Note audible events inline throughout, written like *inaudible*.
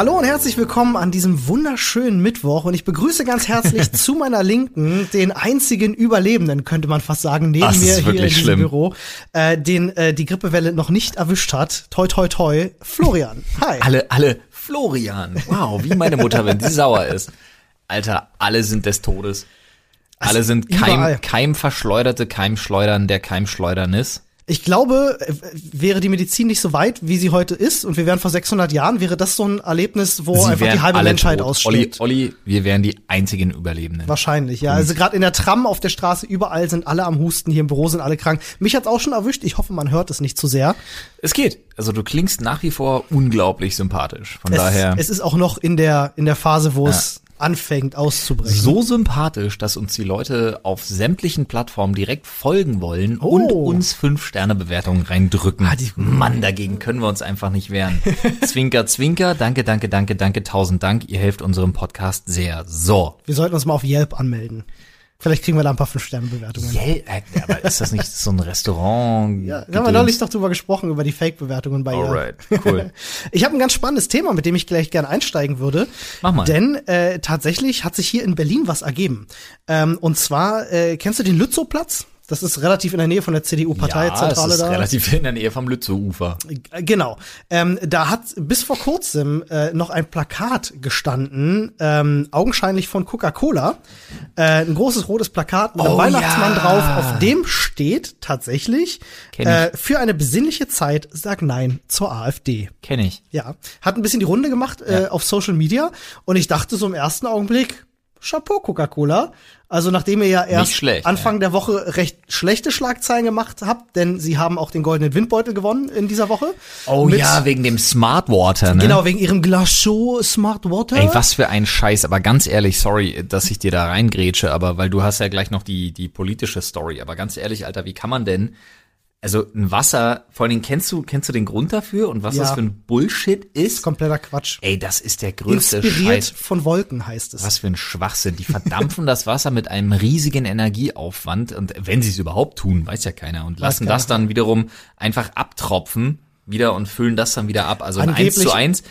Hallo und herzlich willkommen an diesem wunderschönen Mittwoch und ich begrüße ganz herzlich *laughs* zu meiner Linken den einzigen Überlebenden, könnte man fast sagen, neben Ach, mir ist hier in diesem schlimm. Büro, äh, den äh, die Grippewelle noch nicht erwischt hat. Toi toi toi, Florian. Hi. Alle, alle, Florian. Wow, wie meine Mutter, wenn die sauer ist. Alter, alle sind des Todes. Alle sind überall. Keim, Keimverschleuderte, Keimschleudern der Keimschleudernis. Ich glaube, äh, wäre die Medizin nicht so weit, wie sie heute ist, und wir wären vor 600 Jahren, wäre das so ein Erlebnis, wo Sie einfach die halbe Menschheit tot. ausstirbt. Olli, Olli, wir wären die einzigen Überlebenden. Wahrscheinlich, ja. Also gerade in der Tram auf der Straße, überall sind alle am Husten, hier im Büro sind alle krank. Mich hat's auch schon erwischt. Ich hoffe, man hört es nicht zu sehr. Es geht. Also du klingst nach wie vor unglaublich sympathisch. Von Es, daher es ist auch noch in der in der Phase, wo es anfängt auszubrechen. so sympathisch, dass uns die Leute auf sämtlichen Plattformen direkt folgen wollen Oh. und uns fünf Sterne Bewertungen reindrücken. Ah, die- Mann, dagegen können wir uns einfach nicht wehren. *laughs* zwinker, zwinker, danke, danke, danke, danke, tausend Dank. Ihr helft unserem Podcast sehr. So. Wir sollten uns mal auf Yelp anmelden. Vielleicht kriegen wir da ein paar Fünf-Sterne-Bewertungen. Yay, äh, aber ist das nicht so ein Restaurant? Ja, da haben wir neulich doch drüber gesprochen, über die Fake-Bewertungen bei Yelp. Alright, cool. *laughs* Ich habe ein ganz spannendes Thema, mit dem ich gleich gerne einsteigen würde. Mach mal. Denn äh, tatsächlich hat sich hier in Berlin was ergeben. Ähm, und zwar, äh, kennst du den Lützowplatz? Das ist relativ in der Nähe von der ja, CDU-Parteizentrale es ist da. relativ in der Nähe vom Lützowufer. Genau. Ähm, da hat bis vor kurzem äh, noch ein Plakat gestanden, ähm, augenscheinlich von Coca-Cola. Äh, ein großes rotes Plakat mit einem Oh, Weihnachtsmann ja. drauf. Auf dem steht tatsächlich äh, für eine besinnliche Zeit sag Nein zur AfD. Kenn ich. Ja, hat ein bisschen die Runde gemacht äh, auf Social Media und ich dachte so im ersten Augenblick, Chapeau Coca-Cola. Also nachdem ihr ja erst schlecht, Anfang der Woche recht schlechte Schlagzeilen gemacht habt, denn sie haben auch den goldenen Windbeutel gewonnen in dieser Woche. Oh ja, wegen dem Smart Water, ne? Genau, wegen ihrem Glaciaux Smart Water. Ey, was für ein Scheiß, aber ganz ehrlich, sorry, dass ich dir da reingrätsche, aber weil du hast ja gleich noch die, die politische Story, aber ganz ehrlich, Alter, wie kann man denn, also ein Wasser, vor allen Dingen kennst du, kennst du den Grund dafür und was Ja. das für ein Bullshit ist? Kompletter Quatsch. Ey, das ist der größte Inspiriert Scheiß. von Wolken heißt es. Was für ein Schwachsinn. Die verdampfen das Wasser mit einem riesigen Energieaufwand und wenn sie es überhaupt tun, weiß ja keiner und lassen keiner. das dann wiederum einfach abtropfen wieder und füllen das dann wieder ab. Also ein 1 Angeblich zu 1.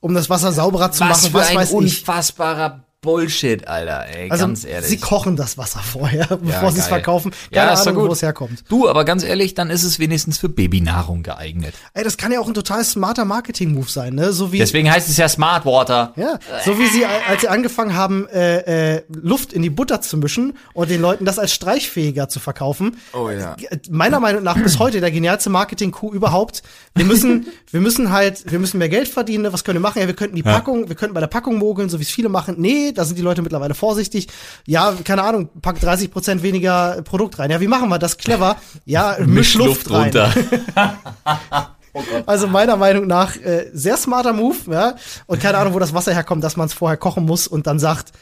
Um das Wasser sauberer zu Was machen, für was ein weiß unfassbarer Bullshit, Alter, ey, Also ganz ehrlich. sie kochen das Wasser vorher, bevor sie es verkaufen. Ja, Keine ist doch Ahnung, wo es herkommt. Du, aber ganz ehrlich, dann ist es wenigstens für Babynahrung geeignet. Ey, das kann ja auch ein total smarter Marketing-Move sein, ne? So wie Deswegen heißt es ja Smart Water. Ja, so wie sie, als sie angefangen haben, äh, äh, Luft in die Butter zu mischen und den Leuten das als streichfähiger zu verkaufen. Oh ja. Meiner Meinung nach bis heute der genialste Marketing-Coup überhaupt. Wir müssen, *laughs* wir müssen halt, wir müssen mehr Geld verdienen. ne? Was können wir machen? Ja, wir könnten die Packung, wir könnten bei der Packung mogeln, so wie es viele machen. Nee, da sind die Leute mittlerweile vorsichtig. Ja, keine Ahnung, pack 30 Prozent weniger Produkt rein. Ja, wie machen wir das clever? Ja, misch Luft, rein. runter. *laughs* Also meiner Meinung nach äh, sehr smarter Move, ja. Und keine Ahnung, wo das Wasser herkommt, dass man es vorher kochen muss und dann sagt,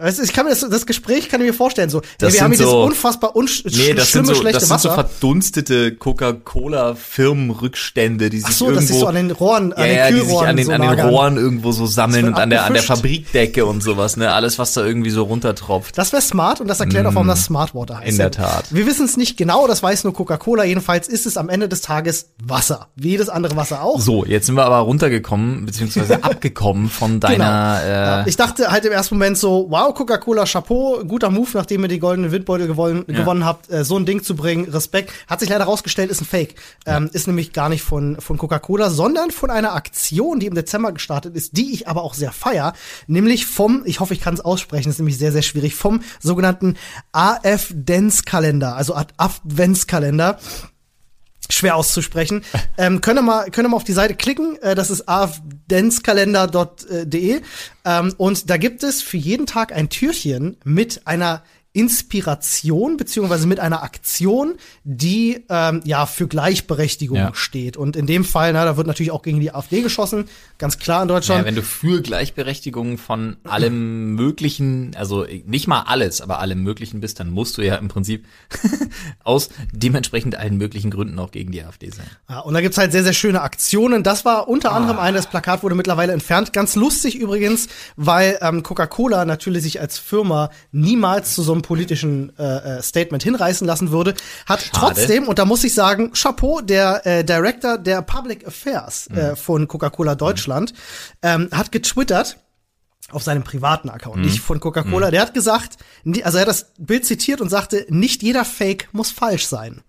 weißt du, ich kann mir das, das Gespräch kann ich mir vorstellen so. Das ja, wir haben hier sind dieses so- unfassbar unsch Nee, das sind schlimme so, schlechte das sind so Wasser. verdunstete Coca-Cola-Firmenrückstände, die sich Ach so, irgendwo das ist so an den Rohren, an ja, den ja, die sich Kühlrohren an den, so an den. Rohren irgendwo so sammeln Das und an der, an der. Fabrikdecke und sowas, ne? Alles, was da irgendwie so runtertropft. Das wäre smart und das erklärt auch, warum das Smart Water heißt. Mm. In der Tat. Wir wissen es nicht genau, das weiß nur Coca-Cola. Jedenfalls ist es am Ende des Tages Wasser. Wie jedes andere Wasser auch. So, jetzt sind wir aber runtergekommen, beziehungsweise *laughs* abgekommen von deiner, Ja, äh, ich dachte halt im ersten Moment so, wow, Coca-Cola, Chapeau, guter Move, nachdem ihr die goldenen Windbeutel gewonnen, gewonnen habt, äh, so ein Ding zu bringen, Respekt. Hat sich leider rausgestellt, ist ein Fake. Ähm, ist nämlich gar nicht von, von Coca-Cola, sondern von einer Aktion, die im Dezember gestartet ist, die ich aber auch sehr feier, nämlich vom, ich hoffe, ich kann es aussprechen, ist nämlich sehr, sehr schwierig, vom sogenannten AF-Dance-Kalender, also Ad- Adventskalender schwer auszusprechen. *laughs* ähm, könnt ihr mal, könnt ihr mal auf die Seite klicken. Äh, das ist afdenzkalender.de. Ähm, und da gibt es für jeden Tag ein Türchen mit einer Inspiration beziehungsweise mit einer Aktion, die ähm, ja für Gleichberechtigung Ja. steht. Und in dem Fall, na, da wird natürlich auch gegen die AfD geschossen, ganz klar in Deutschland. Ja, wenn du für Gleichberechtigung von allem Möglichen, also nicht mal alles, aber allem Möglichen bist, dann musst du ja im Prinzip *laughs* aus dementsprechend allen möglichen Gründen auch gegen die AfD sein. Ja, und da gibt's halt sehr, sehr schöne Aktionen. Das war unter anderem eine, das Plakat wurde mittlerweile entfernt. Ganz lustig übrigens, weil ähm, Coca-Cola natürlich sich als Firma niemals zu so einem politischen äh, äh, Statement hinreißen lassen würde, hat Schade. trotzdem, und da muss ich sagen, Chapeau, der äh, Director der Public Affairs Mhm. äh, von Coca-Cola Deutschland, ähm, hat getwittert, auf seinem privaten Account, Mhm. nicht von Coca-Cola. Der hat gesagt, also er hat das Bild zitiert und sagte, nicht jeder Fake muss falsch sein.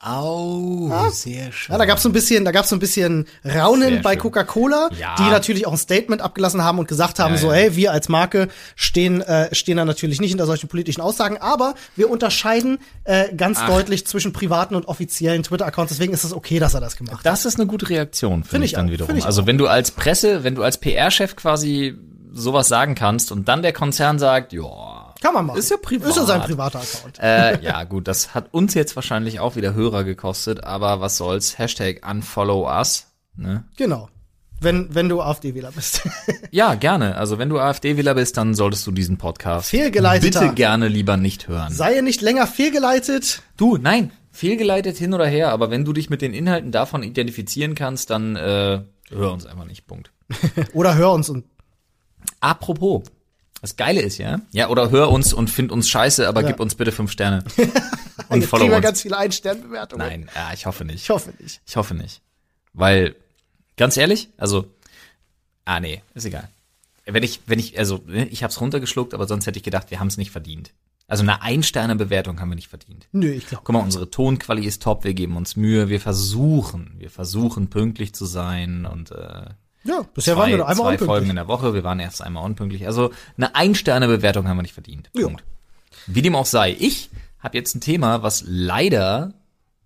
Au, sehr schön. Ja, da gab's so ein bisschen, da gab's so ein bisschen Raunen Sehr bei. Coca-Cola, Ja. die natürlich auch ein Statement abgelassen haben und gesagt haben, Ja, so, ja. hey, wir als Marke stehen, äh, stehen da natürlich nicht hinter solchen politischen Aussagen, aber wir unterscheiden äh, ganz deutlich zwischen privaten und offiziellen Twitter-Accounts. Deswegen ist es okay, dass er das gemacht hat. Das ist eine gute Reaktion, finde Find ich ich dann auch, wiederum. ich also wenn du als Presse, wenn du als PR-Chef quasi sowas sagen kannst und dann der Konzern sagt, ja, Kann man machen. Ist ja privat. Ist ja sein privater Account. äh, ja gut, das hat uns jetzt wahrscheinlich auch wieder Hörer gekostet, aber was soll's, Hashtag unfollow us, ne? Genau. Wenn, wenn du AfD-Wähler bist. *laughs* Ja, gerne. Also wenn du AfD-Wähler bist, dann solltest du diesen Podcast bitte gerne lieber nicht hören. Sei nicht länger fehlgeleitet. Du, nein, fehlgeleitet hin oder her, aber wenn du dich mit den Inhalten davon identifizieren kannst, dann äh, hör uns einfach nicht. Punkt. *laughs* Oder hör uns und Apropos, das Geile ist ja, ja, oder hör uns und find uns scheiße, aber Ja. gib uns bitte fünf Sterne. *laughs* und jetzt follow kriegen wir uns. ganz viele Ein-Stern-Bewertungen. Nein, ja, ich hoffe nicht. Ich hoffe nicht. Ich hoffe nicht. Weil, ganz ehrlich, also, ah nee, ist egal. Wenn ich, wenn ich, also, ne, ich hab's runtergeschluckt, aber sonst hätte ich gedacht, wir haben es nicht verdient. Also eine Ein-Sterne-Bewertung haben wir nicht verdient. Nö, ich glaube. Guck mal, unsere Tonquali ist top, wir geben uns Mühe, wir versuchen, wir versuchen pünktlich zu sein und äh, Ja, bisher waren wir nur einmal zwei unpünktlich. Folgen in der Woche, wir waren erst einmal unpünktlich. Also eine Ein-Sterne-Bewertung haben wir nicht verdient. Ja. Punkt. Wie dem auch sei, ich habe jetzt ein Thema, was leider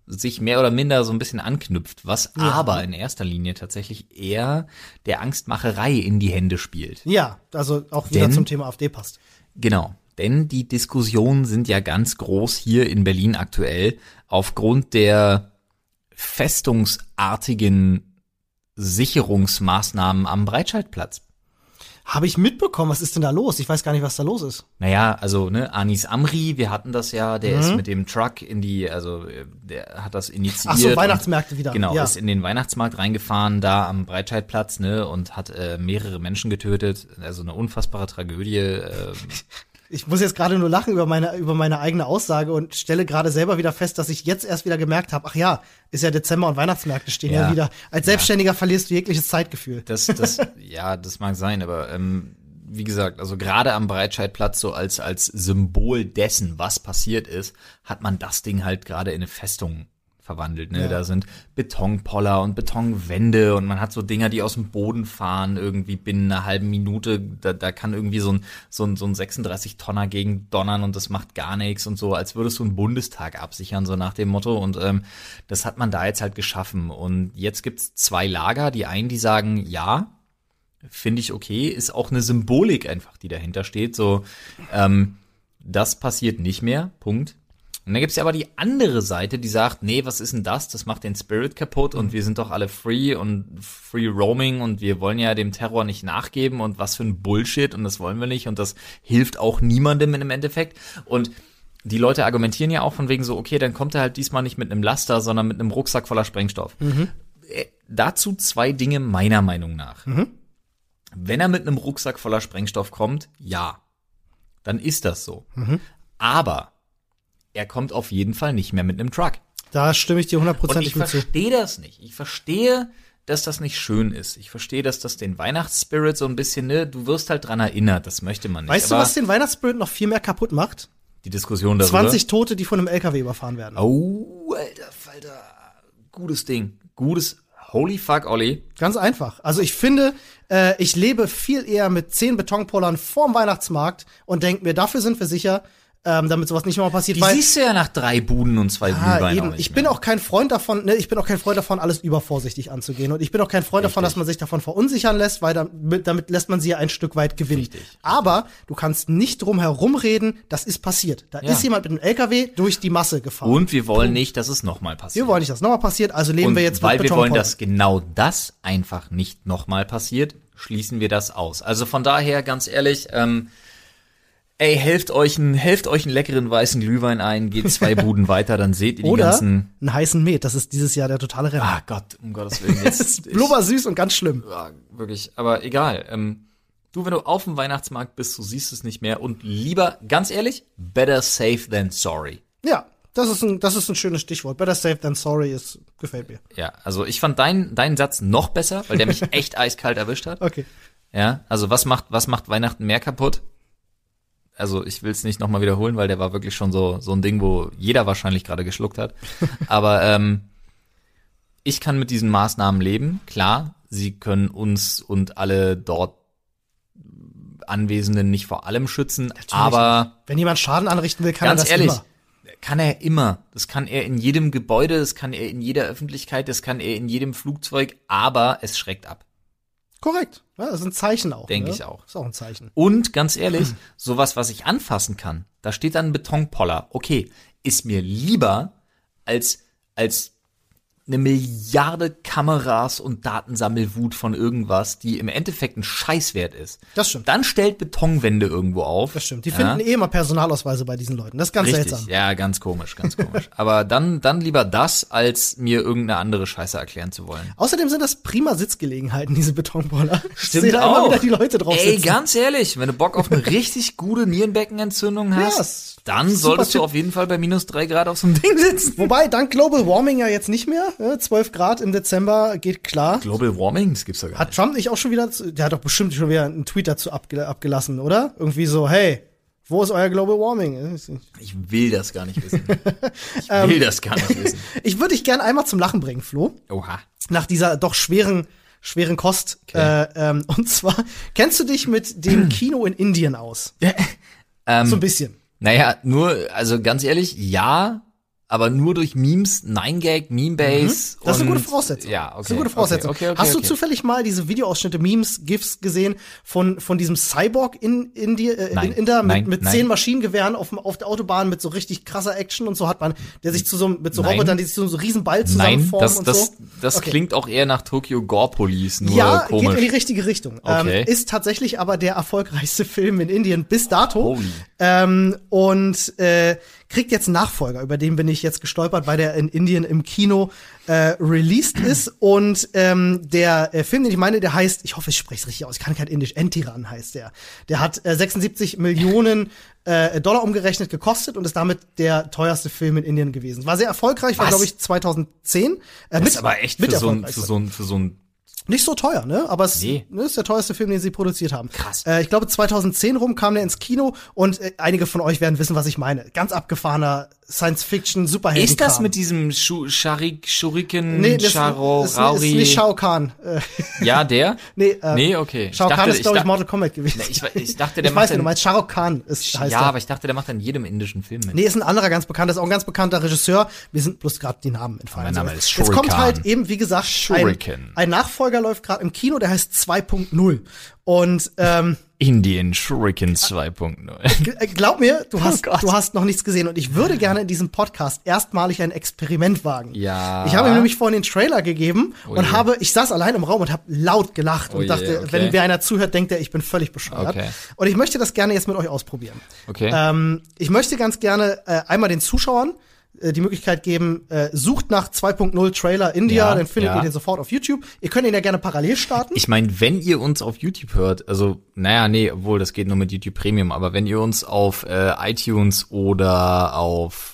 sich mehr oder minder so ein bisschen anknüpft, was aber in erster Linie tatsächlich eher der Angstmacherei in die Hände spielt. Ja, also auch wieder Denn- zum Thema AfD passt. Genau. Denn die Diskussionen sind ja ganz groß hier in Berlin aktuell aufgrund der festungsartigen Sicherungsmaßnahmen am Breitscheidplatz. Habe ich mitbekommen, was ist denn da los? Ich weiß gar nicht, was da los ist. Naja, also ne, Anis Amri, wir hatten das ja, der Mhm. ist mit dem Truck in die, also der hat das initiiert. Ach so, und- Weihnachtsmärkte wieder. Genau, ja. ist in den Weihnachtsmarkt reingefahren, da am Breitscheidplatz, ne, und hat äh, mehrere Menschen getötet. Also eine unfassbare Tragödie. Äh, *laughs* Ich muss jetzt gerade nur lachen über meine, über meine eigene Aussage und stelle gerade selber wieder fest, dass ich jetzt erst wieder gemerkt habe, ach ja, ist ja Dezember und Weihnachtsmärkte stehen ja, Ja. wieder. Als Selbstständiger verlierst du jegliches Zeitgefühl. Das, das, *laughs* ja, das mag sein, aber ähm, wie gesagt, also gerade am Breitscheidplatz so als als Symbol dessen, was passiert ist, hat man das Ding halt gerade in eine Festung verwandelt. Ne? Ja. Da sind Betonpoller und Betonwände und man hat so Dinger, die aus dem Boden fahren irgendwie binnen einer halben Minute. Da, da kann irgendwie so ein so ein, so ein 36 Tonner gegen donnern und das macht gar nichts und so, als würdest du einen Bundestag absichern so nach dem Motto. Und ähm, das hat man da jetzt halt geschaffen. Und jetzt gibt's zwei Lager. Die einen, die sagen, ja, finde ich okay, ist auch eine Symbolik einfach, die dahinter steht. So, ähm, das passiert nicht mehr. Punkt. Und dann gibt's ja aber die andere Seite, die sagt, nee, was ist denn das? Das macht den Spirit kaputt und wir sind doch alle free und free roaming und wir wollen ja dem Terror nicht nachgeben und was für ein Bullshit und das wollen wir nicht und das hilft auch niemandem im Endeffekt. Und die Leute argumentieren ja auch von wegen so, okay, dann kommt er halt diesmal nicht mit einem Laster, sondern mit einem Rucksack voller Sprengstoff. Äh, dazu zwei Dinge meiner Meinung nach. Wenn er mit einem Rucksack voller Sprengstoff kommt, ja, dann ist das so. Aber er kommt auf jeden Fall nicht mehr mit einem Truck. Da stimme ich dir Und hundertprozentig ich mit zu. verstehe das nicht. Ich verstehe, dass das nicht schön ist. Ich verstehe, dass das den Weihnachtsspirit so ein bisschen, ne, du wirst halt dran erinnert, das möchte man nicht. Weißt du, was den Weihnachtsspirit noch viel mehr kaputt macht? die Diskussion darüber. 20 Tote, die von einem LKW überfahren werden. Oh, alter Falter. Gutes Ding. Gutes, holy fuck, Olli. Ganz einfach. Also ich finde, äh, ich lebe viel eher mit 10 Betonpollern vorm Weihnachtsmarkt und denke mir, dafür sind wir sicher, ähm, damit sowas nicht mehr passiert. Die weil, siehst du ja nach drei Buden und zwei Ah, Glühwein eben. Ich bin mehr. auch kein Freund davon, ne, ich bin auch kein Freund davon, alles übervorsichtig anzugehen. Und ich bin auch kein Freund davon, Richtig. dass man sich davon verunsichern lässt, weil damit, damit lässt man sie ja ein Stück weit gewinnen. Richtig. Aber du kannst nicht drum herum reden, das ist passiert. Da Ja. ist jemand mit einem LKW durch die Masse gefahren. Und wir wollen nicht, dass es nochmal passiert. wir wollen nicht, dass nochmal passiert, also leben Und wir jetzt weil mit wir wollen, dass genau das einfach nicht nochmal passiert, schließen wir das aus. Also von daher, ganz ehrlich, ähm, ey, helft euch, einen, helft euch einen leckeren weißen Glühwein ein, geht zwei *laughs* Buden weiter, dann seht ihr die Oder ganzen. einen heißen Met, das ist dieses Jahr der totale Renner. Ah Gott, um Gottes Willen. *laughs* Das Jetzt, ist blubbersüß und ganz schlimm. ja, wirklich, aber egal. Ähm, Du, wenn du auf dem Weihnachtsmarkt bist, du siehst es nicht mehr und lieber, ganz ehrlich, better safe than sorry. Ja, das ist ein, das ist ein schönes Stichwort. Better safe than sorry ist, gefällt mir. Ja, also ich fand deinen deinen Satz noch besser, weil der mich *laughs* echt eiskalt erwischt hat. Okay. Ja, also was macht was macht Weihnachten mehr kaputt? Also ich will es nicht nochmal wiederholen, weil der war wirklich schon so so ein Ding, wo jeder wahrscheinlich gerade geschluckt hat. *laughs* Aber ähm, ich kann mit diesen Maßnahmen leben. Klar, sie können uns und alle dort Anwesenden nicht vor allem schützen, aber Wenn jemand Schaden anrichten will, kann ganz er das ehrlich, immer. kann er immer. Das kann er in jedem Gebäude, das kann er in jeder Öffentlichkeit, das kann er in jedem Flugzeug, aber es schreckt ab. Korrekt. Ja, das ist ein Zeichen auch. Denke ne? ich auch. Ist auch ein Zeichen. Und ganz ehrlich, sowas, was ich anfassen kann, da steht dann ein Betonpoller. Okay, ist mir lieber als, als eine Milliarde Kameras und Datensammelwut von irgendwas, die im Endeffekt ein Scheißwert ist. Das stimmt. Dann stellt Betonwände irgendwo auf. Das stimmt. Die Ja. finden eh immer Personalausweise bei diesen Leuten. Das ist ganz Richtig, seltsam. ja, ganz komisch, ganz komisch. *laughs* Aber dann, dann lieber das, als mir irgendeine andere Scheiße erklären zu wollen. Außerdem sind das prima Sitzgelegenheiten, diese Betonboller. Ich sehe da immer wieder die Leute drauf Ey, sitzen. ganz ehrlich, wenn du Bock auf eine *laughs* richtig gute Nierenbeckenentzündung hast, ist dann super solltest du auf jeden Fall bei minus drei Grad auf so einem Ding sitzen. Wobei, dank Global Warming ja jetzt nicht mehr. Ne? 12 Grad im Dezember geht klar. Global Warming, das gibt's doch gar Hat Trump nicht auch schon wieder, zu- der hat doch bestimmt schon wieder einen Tweet dazu abge abgelassen, oder? Irgendwie so, hey, wo ist euer Global Warming? Ich will das gar nicht wissen. *laughs* Ich will das gar nicht wissen. *laughs* Ich würde dich gern einmal zum Lachen bringen, Flo. Oha. Nach dieser doch schweren, schweren Kost. Okay. Äh, ähm, und zwar, kennst du dich mit dem *clears throat* Kino in Indien aus? Ähm, So ein bisschen. Naja, nur, also ganz ehrlich, ja, aber nur durch Memes, Nine-Gag, Meme-Base. Mhm. Das ist eine gute Voraussetzung. Ja, okay. Das ist eine gute Voraussetzung. Okay, okay, Hast du okay. zufällig mal diese Videoausschnitte, Memes, GIFs gesehen von, von diesem Cyborg in, in, die, äh, Nein, in Inder mit, nein, mit nein. zehn Maschinengewehren auf, auf der Autobahn mit so richtig krasser Action und so hat man, der sich zu so, mit so Nein. Robotern, die sich zu so riesen Ball zusammenformen das, und das, so. das Okay. klingt auch eher nach Tokyo Gore Police, nur ja, komisch. geht in die richtige Richtung. Okay. Ähm, ist tatsächlich aber der erfolgreichste *laughs* Film in Indien bis dato. Holy. Ähm, und äh, kriegt jetzt einen Nachfolger, über den bin ich jetzt gestolpert, weil der in Indien im Kino äh, released ist. Und ähm, der äh, Film, den ich meine, der heißt, ich hoffe, ich spreche es richtig aus, ich kann kein Indisch, Entiran heißt der. Der hat äh, 76 Millionen äh, Dollar umgerechnet gekostet und ist damit der teuerste Film in Indien gewesen. War sehr erfolgreich, war glaube ich 2010. Äh, Das ist aber echt mit für so, ein, für, so ein, für so ein Nicht so teuer, ne? Aber es Nee. ne, ist der teuerste Film, den sie produziert haben. Krass. Äh, ich glaube, 2010 rum kam der ins Kino und äh, einige von euch werden wissen, was ich meine. Ganz abgefahrener Science-Fiction, Superhelden. Ist das mit diesem Schu Sharik, Shuriken, nee, das Charo, ist, ist, Rauri? ist nicht Shao Kahn. *laughs* Ja, der? *laughs* nee, äh, Nee, okay. Shao dachte- Kahn ist, glaube ich, Mortal Kombat gewesen. Ich, ich dachte, *laughs* der ich macht weiß, wen du in, meinst. Shao Kahn ist, heißt Ja, er. aber ich dachte, der macht in jedem indischen Film mit. Nee, ist ein anderer ganz bekannter, ist auch ein ganz bekannter Regisseur. Wir sind bloß gerade die Namen entfallen. Mein Name So. ist Jetzt kommt halt eben, wie gesagt, ein, Shuriken. ein Nachfolger läuft gerade im Kino, der heißt 2.0. Und ähm, Indien Shuriken 2.0. G- äh, Glaub mir, du hast, Gott. du hast noch nichts gesehen und ich würde gerne in diesem Podcast erstmalig ein Experiment wagen. Ja. Ich habe ihm nämlich vorhin den Trailer gegeben Oh und je. habe, ich saß allein im Raum und habe laut gelacht Oh und je, dachte, okay. wenn wer einer zuhört, denkt er, ich bin völlig bescheuert. Okay. Und ich möchte das gerne jetzt mit euch ausprobieren. Okay. Ähm, ich möchte ganz gerne äh, einmal den Zuschauern äh, die Möglichkeit geben, äh, sucht nach 2.0 Trailer India, Ja, dann findet ja. ihr den sofort auf YouTube. Ihr könnt ihn ja gerne parallel starten. Ich meine, wenn ihr uns auf YouTube hört, also, naja, nee, obwohl das geht nur mit YouTube Premium, aber wenn ihr uns auf äh, iTunes oder auf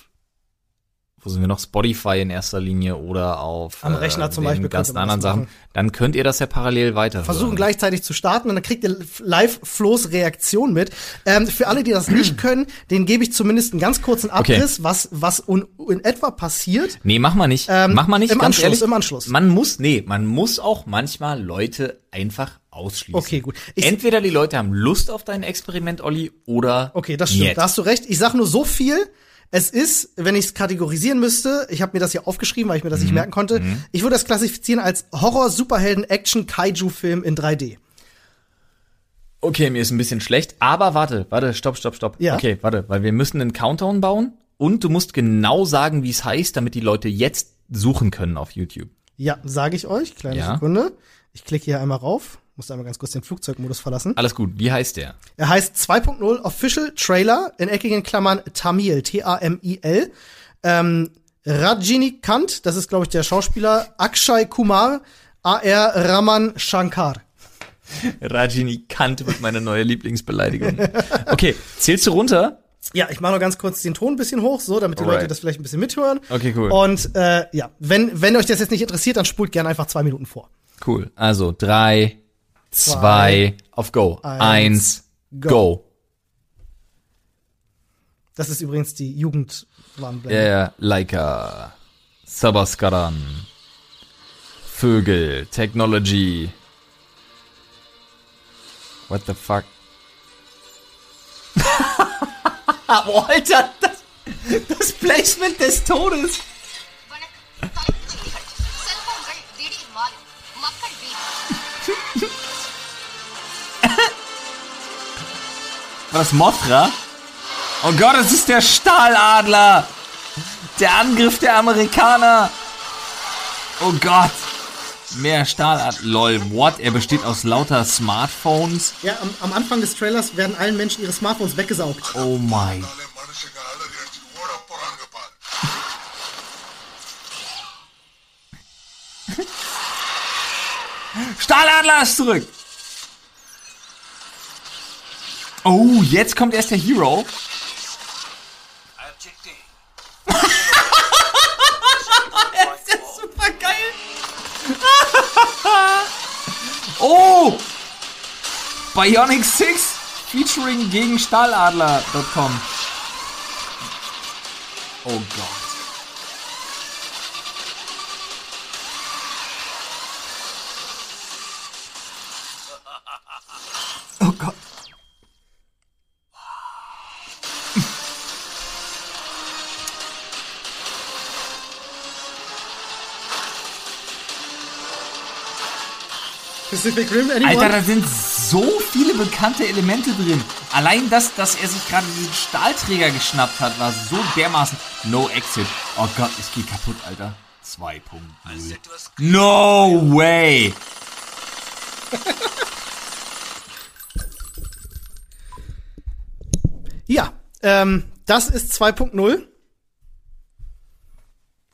wo sind wir noch, Spotify in erster Linie oder auf Am Rechner zum den Beispiel ganzen anderen Sachen, dann könnt ihr das ja parallel weiter versuchen gleichzeitig zu starten und dann kriegt ihr live Flo's Reaktion mit. Ähm, für alle, die das nicht *clears throat* können, den gebe ich zumindest einen ganz kurzen Okay. Abriss, was, was un, in etwa passiert. Nee, mach mal nicht. Ähm, mach mal nicht, im ganz Anschluss, ehrlich. im Anschluss. Man muss, nee, man muss auch manchmal Leute einfach ausschließen. Okay, gut. Ich- Entweder die Leute haben Lust auf dein Experiment, Olli, oder Okay, das stimmt. niet. Da hast du recht. Ich sag nur so viel. Es ist, wenn ich es kategorisieren müsste, ich habe mir das hier aufgeschrieben, weil ich mir das Mhm. nicht merken konnte. Ich würde das klassifizieren als Horror, Superhelden, Action, Kaiju-Film in 3D. Okay, mir ist ein bisschen schlecht, aber warte, warte, stopp, stopp, stopp. Ja. Okay, warte, weil wir müssen einen Countdown bauen und du musst genau sagen, wie es heißt, damit die Leute jetzt suchen können auf YouTube. Ja, sage ich euch. Kleine Ja. Sekunde. Ich klicke hier einmal rauf. Muss einmal ganz kurz den Flugzeugmodus verlassen. Alles gut, wie heißt der? Er heißt 2.0 Official Trailer, in eckigen Klammern Tamil, T-A-M-I-L. Ähm, Rajinikanth, das ist, glaube ich, der Schauspieler, Akshay Kumar, A.R. Raman Shankar. Rajini Kant wird meine neue Lieblingsbeleidigung. Okay, zählst du runter? Ja, ich mache noch ganz kurz den Ton ein bisschen hoch, so, damit die Alright. Leute das vielleicht ein bisschen mithören. Okay, cool. Und äh, ja, wenn, wenn euch das jetzt nicht interessiert, dann spult gerne einfach zwei Minuten vor. Cool. Also drei, zwei, auf Go. eins, Eins, go. go. Das ist übrigens die Jugendwarnblende. Ja, ja, Leica, Sabaskaran, Vögel, Technology. What the fuck? oh, *laughs* Alter, das, das Placement des Todes. War das Mothra? Oh Gott, es ist der Stahladler! Der Angriff der Amerikaner! Oh Gott! Mehr Stahladler. Lol, what? Er besteht aus lauter Smartphones? Ja, am, am, Anfang des Trailers werden allen Menschen ihre Smartphones weggesaugt. Oh mein. *laughs* Stahladler ist zurück! Oh, jetzt kommt erst der Hero. *laughs* Das ist super geil. *laughs* oh! Bionic 6 featuring gegen Stahladler.com. Oh Gott. Oh Gott. Pacific Rim, anyone? Alter, da sind so viele bekannte Elemente drin. Allein das, dass er sich gerade diesen Stahlträger geschnappt hat, war so dermaßen. No Exit. Oh Gott, ich geh kaputt, Alter. 2.0. No way. *laughs* Ja, ähm, das ist 2.0.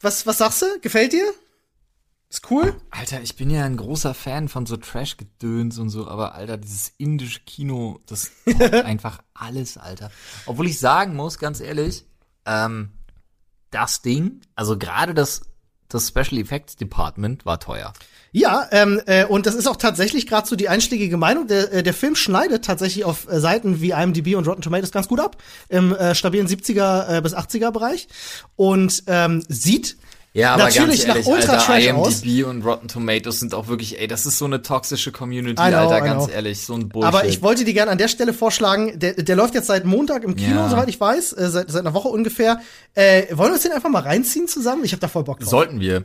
Was, was sagst du? Gefällt dir? Ist cool? Alter, ich bin ja ein großer Fan von so Trash-Gedöns und so, aber Alter, dieses indische Kino, das *laughs* einfach alles, Alter. Obwohl ich sagen muss, ganz ehrlich, ähm, das Ding, also gerade das, das Special Effects Department war teuer. Ja, ähm, äh, und das ist auch tatsächlich gerade so die einschlägige Meinung. Der, äh, der Film schneidet tatsächlich auf äh, Seiten wie IMDb und Rotten Tomatoes ganz gut ab. Im äh, stabilen 70er äh, bis 80er Bereich. Und ähm, sieht Ja, natürlich nach ultra Trash aus. IMDb und Rotten Tomatoes sind auch wirklich, ey, das ist so eine toxische Community, know, Alter, ganz ehrlich, so ein Bullshit. Aber ich wollte dir gerne an der Stelle vorschlagen, der, der läuft jetzt seit Montag im Kino, Ja. soweit ich weiß, äh, seit, seit einer Woche ungefähr. Äh, wollen wir uns den einfach mal reinziehen zusammen? Ich habe da voll Bock drauf. Sollten wir.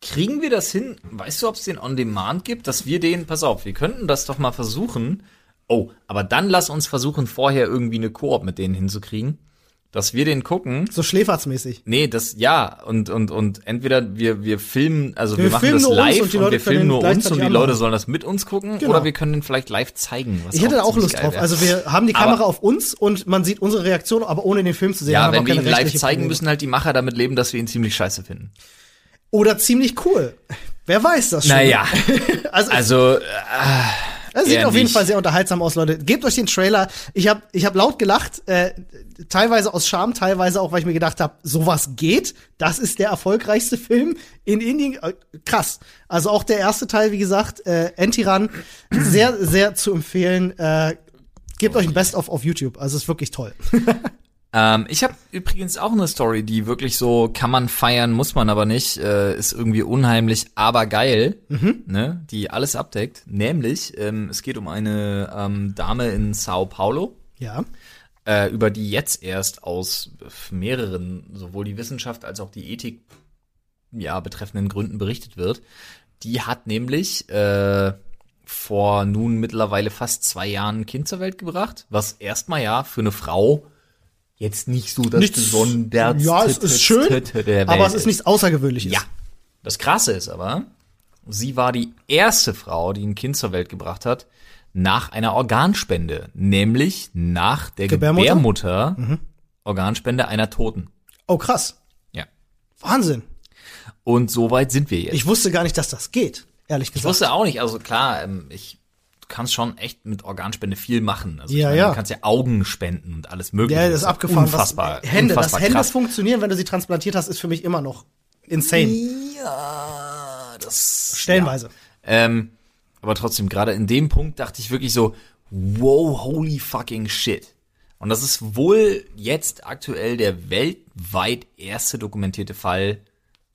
Kriegen wir das hin? Weißt du, ob es den On Demand gibt, dass wir den, pass auf, wir könnten das doch mal versuchen. Oh, aber dann lass uns versuchen, vorher irgendwie eine Koop mit denen hinzukriegen, dass wir den gucken. So schläferzmäßig. Nee, das, ja, und, und, und entweder wir, wir filmen, also wir, Wir machen filmen das live und und, wir filmen nur uns und die Leute sollen das mit uns gucken Genau. oder wir können den vielleicht live zeigen. was Ich hätte da auch Lust drauf. wär. Also wir haben die Aber- Kamera auf uns und man sieht unsere Reaktion, aber ohne den Film zu sehen. ja, haben wenn wir ihn live zeigen, Probleme. müssen halt die Macher damit leben, dass wir ihn ziemlich scheiße finden. Oder ziemlich cool. Wer weiß das schon. Naja, *laughs* Also, also, äh, es sieht auf jeden nicht. Fall sehr unterhaltsam aus, Leute. Gebt euch den Trailer. Ich habe ich hab laut gelacht, äh, teilweise aus Scham, teilweise auch, weil ich mir gedacht habe, sowas geht. Das ist der erfolgreichste *laughs* Film in Indien. Äh, krass. Also auch der erste Teil, wie gesagt, äh, Antiran, *clears throat* sehr, sehr zu empfehlen. Äh, gebt euch ein Best-of auf YouTube. Also ist wirklich toll. *laughs* Ähm, ich habe übrigens auch eine Story, die wirklich so kann man feiern, muss man aber nicht, äh, ist irgendwie unheimlich, aber geil, ne, die alles abdeckt. Nämlich, ähm, es geht um eine ähm, Dame in Sao Paulo, ja. äh, über die jetzt erst aus mehreren, sowohl die Wissenschaft als auch die Ethik, ja, betreffenden Gründen berichtet wird. Die hat nämlich äh, vor nun mittlerweile fast zwei Jahren ein Kind zur Welt gebracht, was erstmal ja für eine Frau jetzt nicht so das Nichts- Besonderste Ja, es ist schön, aber es ist nichts Außergewöhnliches. ja. Das Krasse ist aber, sie war die erste Frau, die ein Kind zur Welt gebracht hat, nach einer Organspende, nämlich nach der Gebärmutter? Gebärmutter, Organspende einer Toten. Oh, krass. Ja. Wahnsinn. Und so weit sind wir jetzt. Ich wusste gar nicht, dass das geht. Ehrlich Ich gesagt. wusste auch nicht, also klar, ähm, ich kannst schon echt mit Organspende viel machen. Also Ja, meine, ja. Du kannst ja Augen spenden und alles mögliche. Ja, das ist abgefahren. Unfassbar. was, Hände, unfassbar dass Hände krass. funktionieren, wenn du sie transplantiert hast, ist für mich immer noch insane. Ja, das. Stellenweise. Ja. Ähm, aber trotzdem, gerade in dem Punkt dachte ich wirklich so, wow, holy fucking shit. Und das ist wohl jetzt aktuell der weltweit erste dokumentierte Fall,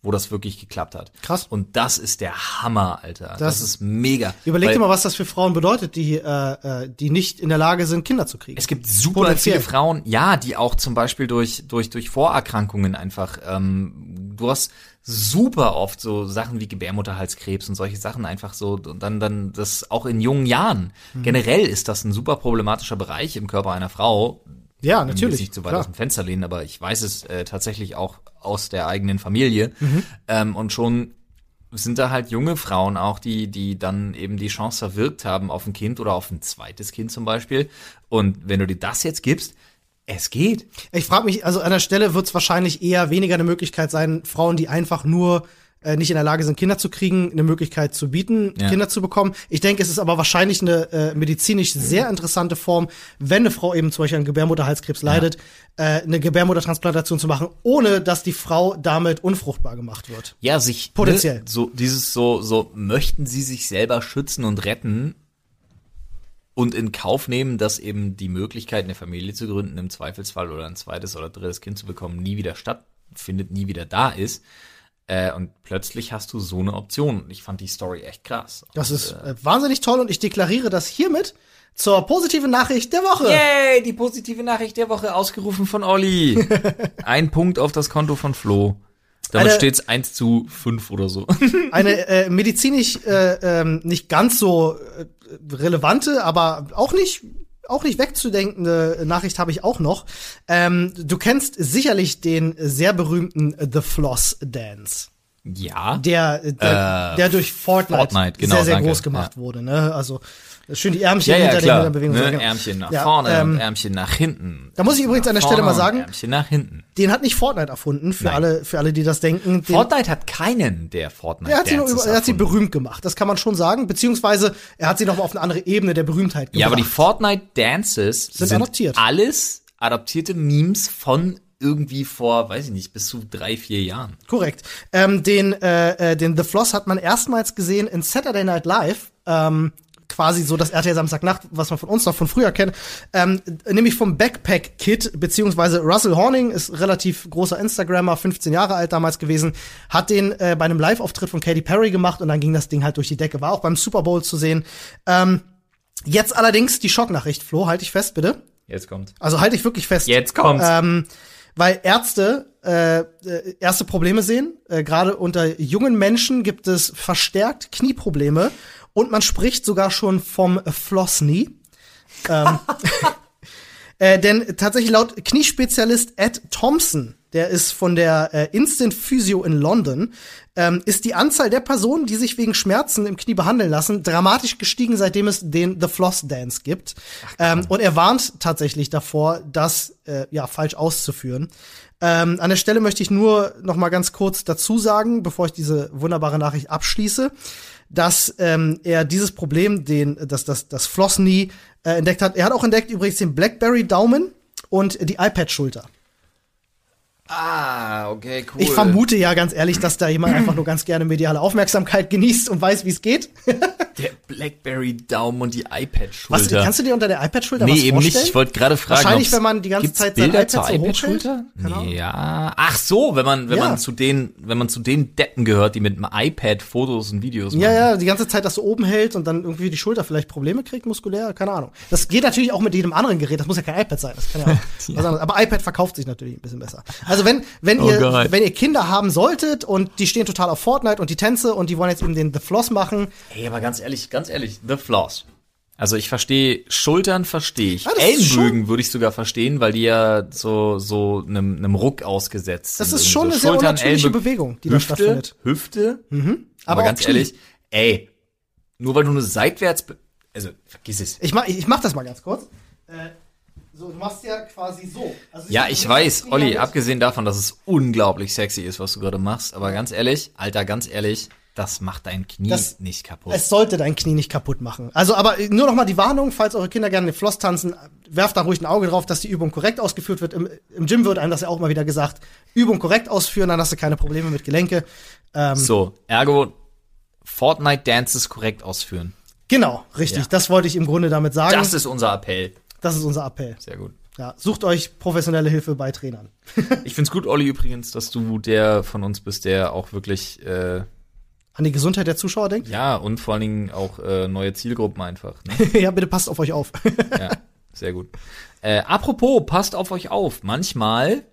wo das wirklich geklappt hat. Krass. Und das ist der Hammer, Alter. Das, Das- ist mega. Überleg dir mal, was das für Frauen bedeutet, die, äh, äh, die nicht in der Lage sind, Kinder zu kriegen. Es gibt super Potenziell. viele Frauen, ja, die auch zum Beispiel durch, durch, durch Vorerkrankungen einfach, ähm, du hast super oft so Sachen wie Gebärmutterhalskrebs und solche Sachen einfach so, und dann, dann das auch in jungen Jahren. Mhm. Generell ist das ein super problematischer Bereich im Körper einer Frau. Ja, natürlich. nicht so weit klar. aus dem Fenster lehnen, aber ich weiß es äh, tatsächlich auch aus der eigenen Familie. Mhm. Ähm, und schon sind da halt junge Frauen auch, die, die dann eben die Chance verwirkt haben auf ein Kind oder auf ein zweites Kind zum Beispiel. Und wenn du dir das jetzt gibst, es geht. Ich frage mich, also an der Stelle wird es wahrscheinlich eher weniger eine Möglichkeit sein, Frauen, die einfach nur äh, nicht in der Lage sind, Kinder zu kriegen, eine Möglichkeit zu bieten, Ja. Kinder zu bekommen. Ich denke, es ist aber wahrscheinlich eine äh, medizinisch sehr interessante Form, wenn eine Frau eben zum Beispiel an Gebärmutterhalskrebs leidet, äh, eine Gebärmuttertransplantation zu machen, ohne dass die Frau damit unfruchtbar gemacht wird. Ja, sich Potenziell. Ne, so dieses so so möchten sie sich selber schützen und retten und in Kauf nehmen, dass eben die Möglichkeit eine Familie zu gründen im Zweifelsfall oder ein zweites oder drittes Kind zu bekommen nie wieder stattfindet, nie wieder da ist. Äh, und plötzlich hast du so eine Option. Ich fand die Story echt krass. Das und, ist äh, wahnsinnig toll und ich deklariere das hiermit zur positiven Nachricht der Woche. Yay, die positive Nachricht der Woche ausgerufen von Olli. *laughs* Ein Punkt auf das Konto von Flo. Damit Eine- steht's 1 zu 5 oder so. *laughs* Eine äh, medizinisch äh, ähm, nicht ganz so äh, relevante, aber auch nicht auch nicht wegzudenkende Nachricht habe ich auch noch. Ähm, du kennst sicherlich den sehr berühmten The Floss Dance, Ja. der der, der durch Fortnite, Fortnite, genau, sehr sehr danke, groß gemacht ja. wurde. Ne? Also schön die Ärmchen Ja, ja, hinter klar. den Bewegungen. Ne? genau. Ärmchen nach Ja, vorne ähm, und Ärmchen nach hinten. da muss ich übrigens an der Stelle mal sagen- Ärmchen nach hinten. Den hat nicht Fortnite erfunden für Nein. alle für alle, die das denken. Den, Fortnite hat keinen, der Fortnite er hat sie, nur über, er hat sie berühmt gemacht, das kann man schon sagen. Beziehungsweise er hat sie noch mal auf eine andere Ebene der Berühmtheit gebracht. Ja, aber die Fortnite Dances Sind sind, adaptiert. alles adaptierte Memes von irgendwie vor, weiß ich nicht, bis zu drei, vier Jahren. Korrekt. Ähm, den, äh, äh, den The Floss hat man erstmals gesehen in Saturday Night Live. Ähm, quasi so das RTL Samstagnacht, was man von uns noch von früher kennt, ähm, nämlich vom Backpack Kid, beziehungsweise Russell Horning ist relativ großer Instagrammer, 15 Jahre alt damals gewesen, hat den äh, bei einem Live-Auftritt von Katy Perry gemacht und dann ging das Ding halt durch die Decke, war auch beim Super Bowl zu sehen. Ähm, jetzt allerdings die Schocknachricht, Flo, halte ich fest, bitte. Jetzt kommt. Also halte ich wirklich fest. Jetzt kommt's. Ähm, weil Ärzte äh, äh, erste Probleme sehen. Äh, Gerade unter jungen Menschen gibt es verstärkt Knieprobleme und man spricht sogar schon vom Floss-Knee. ähm, *laughs* äh, denn tatsächlich laut Kniespezialist Ed Thompson, der ist von der äh, Instant Physio in London, ähm, ist die Anzahl der Personen, die sich wegen Schmerzen im Knie behandeln lassen, dramatisch gestiegen, seitdem es den The Floss Dance gibt. ähm, und er warnt tatsächlich davor, das äh, ja falsch auszuführen. Ähm, an der Stelle möchte ich nur noch mal ganz kurz dazu sagen, bevor ich diese wunderbare Nachricht abschließe, dass ähm, er dieses Problem, den das das das Floss Knee äh, entdeckt hat. Er hat auch entdeckt übrigens den BlackBerry Daumen und die iPad Schulter. Ah, okay, cool. Ich vermute ja ganz ehrlich, dass da jemand einfach nur ganz gerne mediale Aufmerksamkeit genießt und weiß, wie es geht. *laughs* Der Blackberry Daumen und die iPad-Schulter. Was, kannst du dir unter der iPad-Schulter Nee, was eben vorstellen? nicht. Ich wollte gerade fragen. Wahrscheinlich, wenn man die ganze Zeit sein iPad zur so iPad-Schulter? hochhält? Keine Ahnung. Ja. Ach so, wenn man, wenn Ja. man zu den, wenn man zu den Deppen gehört, die mit dem iPad Fotos und Videos Ja, machen. ja, die ganze Zeit das so oben hält und dann irgendwie die Schulter vielleicht Probleme kriegt, muskulär, keine Ahnung. Das geht natürlich auch mit jedem anderen Gerät, das muss ja kein iPad sein, das kann ja auch *laughs* was anderes. Aber iPad verkauft sich natürlich ein bisschen besser. Also wenn, wenn Oh ihr, Gott. wenn ihr Kinder haben solltet und die stehen total auf Fortnite und die Tänze und die wollen jetzt eben den The Floss machen, Ey, aber ganz ehrlich, ganz ehrlich, The Floss. Also ich verstehe, Schultern verstehe ich. Ah, das ist Ellenbögen würde ich sogar verstehen, weil die ja so, so einem, einem Ruck ausgesetzt das sind. ist Irgendwie schon so eine sehr Schultern, unnatürliche Ellenbogen, Bewegung, die da Hüfte, stattfindet. Hüfte. Aber, Aber auch ganz Knie. ehrlich, ey, nur weil du nur seitwärts, also vergiss es. Ich mach, ich mach das mal ganz kurz. Äh, so, du machst ja quasi so. Also Ja, ich weiß, das Olli, abgesehen davon, dass es unglaublich sexy ist, was du gerade machst, aber ganz ehrlich, Alter, ganz ehrlich, das macht dein Knie Das- nicht kaputt. Es sollte dein Knie nicht kaputt machen. Also, aber nur noch mal die Warnung, falls eure Kinder gerne den Floss tanzen, werft da ruhig ein Auge drauf, dass die Übung korrekt ausgeführt wird. Im, im Gym wird einem das ja auch mal wieder gesagt. Übung korrekt ausführen, dann hast du keine Probleme mit Gelenke. Ähm, so, ergo Fortnite Dances korrekt ausführen. Genau, richtig. Ja. Das wollte ich im Grunde damit sagen. Das ist unser Appell. das ist unser Appell. Sehr gut. Ja, sucht euch professionelle Hilfe bei Trainern. *laughs* Ich find's gut, Olli, übrigens, dass du der von uns bist, der auch wirklich, äh, An die Gesundheit der Zuschauer denkt. ja, und vor allen Dingen auch äh, neue Zielgruppen einfach. Ne? *laughs* ja, bitte passt auf euch auf. *laughs* Ja, sehr gut. Äh, apropos, passt auf euch auf. Manchmal,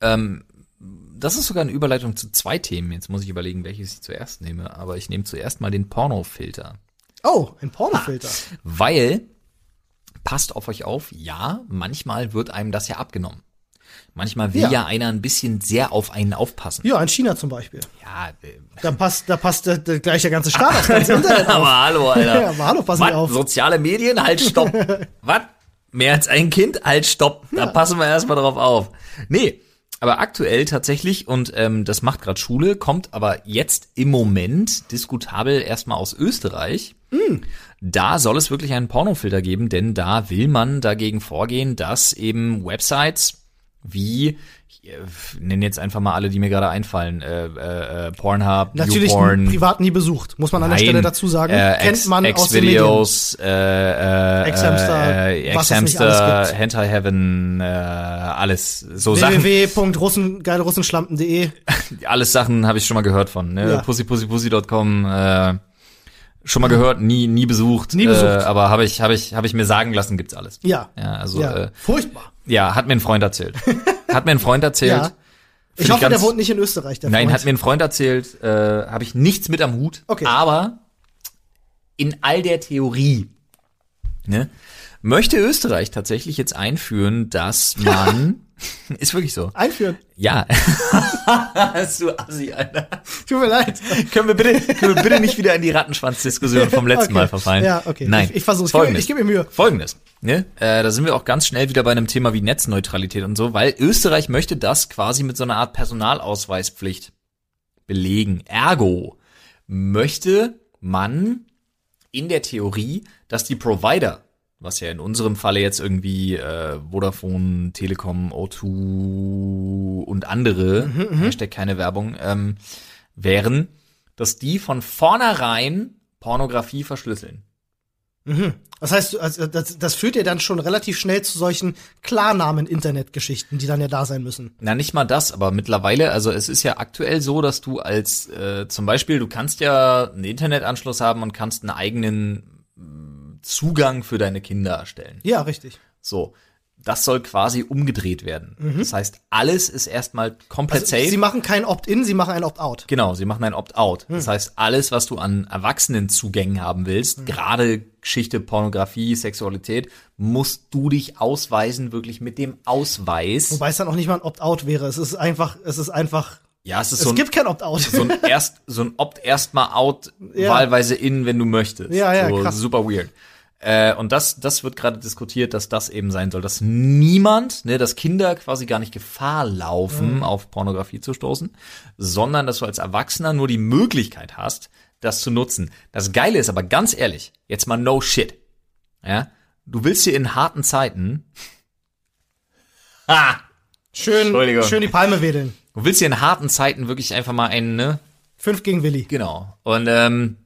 ähm, das ist sogar eine Überleitung zu zwei Themen. Jetzt muss ich überlegen, welches ich zuerst nehme. Aber ich nehme zuerst mal den Pornofilter. oh, ein Pornofilter. Weil, passt auf euch auf, ja, manchmal wird einem das ja abgenommen. Manchmal will Ja. ja, einer ein bisschen sehr auf einen aufpassen. Ja, in China zum Beispiel. Ja, äh, Da passt, da passt der, gleich der ganze Staat aufs ganze *laughs* Internet auf. aber hallo, Alter. Ja, aber hallo, passen Was? wir auf. Soziale Medien, halt, stopp. *laughs* Was? Mehr als ein Kind? Halt, stopp. Da passen wir erstmal drauf auf. Nee, aber aktuell tatsächlich, und ähm, das macht gerade Schule, kommt aber jetzt im Moment diskutabel erstmal aus Österreich. Hm. Da soll es wirklich einen Pornofilter geben, denn da will man dagegen vorgehen, dass eben Websites wie, ich nenne jetzt einfach mal alle, die mir gerade einfallen, äh, äh, äh, Pornhub, Natürlich YouPorn, privat nie besucht, muss man an der Stelle dazu sagen. äh, Kennt X, man aus den Medien. Äh, äh, X-Hamster, äh, X-Hamster. Hentai Heaven, äh, alles so Sachen, www.russengeilrussenschlampen.de *laughs* alles Sachen habe ich schon mal gehört von, ne? Ja. pussypussypussy.com, äh, schon mal gehört, nie nie besucht, Nie besucht. Äh, aber habe ich habe ich habe ich mir sagen lassen, gibt's alles. Ja. Ja, also ja. Äh, Furchtbar. ja, hat mir ein Freund erzählt. *laughs* hat mir ein Freund erzählt. Ja. Ich hoffe, ganz- der wohnt nicht in Österreich, der Nein, Freund. hat mir ein Freund erzählt, äh, habe ich nichts mit am Hut. Okay. Aber in all der Theorie ne, möchte Österreich tatsächlich jetzt einführen, dass man *laughs* ist wirklich so. Einführen. Ja. *laughs* du Assi, Alter. Tut mir leid. Können wir bitte, können wir bitte nicht wieder in die Rattenschwanzdiskussion vom letzten Okay. Mal verfallen? Ja, okay. Nein. Ich- ich versuch's. Ich gebe- Folgendes. ich gebe mir Mühe. Folgendes. Ne? Äh, da sind wir auch ganz schnell wieder bei einem Thema wie Netzneutralität und so, weil Österreich möchte das quasi mit so einer Art Personalausweispflicht belegen. Ergo möchte man in der Theorie, dass die Provider, was ja in unserem Falle jetzt irgendwie äh, Vodafone, Telekom, O2 und andere, Hashtag keine Werbung, ähm, wären, dass die von vornherein Pornografie verschlüsseln. Das heißt, also das, das führt ja dann schon relativ schnell zu solchen Klarnamen-Internet-Geschichten, die dann ja da sein müssen. Na, nicht mal das, aber mittlerweile, also es ist ja aktuell so, dass du als äh, zum Beispiel, du kannst ja einen Internetanschluss haben und kannst einen eigenen Zugang für deine Kinder erstellen. Ja, richtig. So, das soll quasi umgedreht werden. Das heißt, alles ist erstmal komplett Also, safe. sie machen kein Opt-in, sie machen ein Opt-out. Genau, sie machen ein Opt-out. Das heißt, alles, was du an Erwachsenenzugängen haben willst, gerade Geschichte, Pornografie, Sexualität, musst du dich ausweisen, wirklich mit dem Ausweis. Wobei es dann auch nicht mal ein Opt-out wäre. Es ist einfach, es ist einfach, Ja, es ist es so ein, gibt kein Opt-out. so ein *laughs* erst so ein opt erstmal out Ja. wahlweise in wenn du möchtest Ja, ja, so, krass. super weird äh, und das das wird gerade diskutiert dass das eben sein soll dass niemand ne dass Kinder quasi gar nicht Gefahr laufen Mhm. auf Pornografie zu stoßen sondern dass du als Erwachsener nur die Möglichkeit hast das zu nutzen das geile ist aber ganz ehrlich jetzt mal no shit ja du willst dir in harten Zeiten ah, schön, schön die Palme wedeln. du willst dir in harten Zeiten wirklich einfach mal einen ne Fünf gegen Willi. Genau. Und ähm,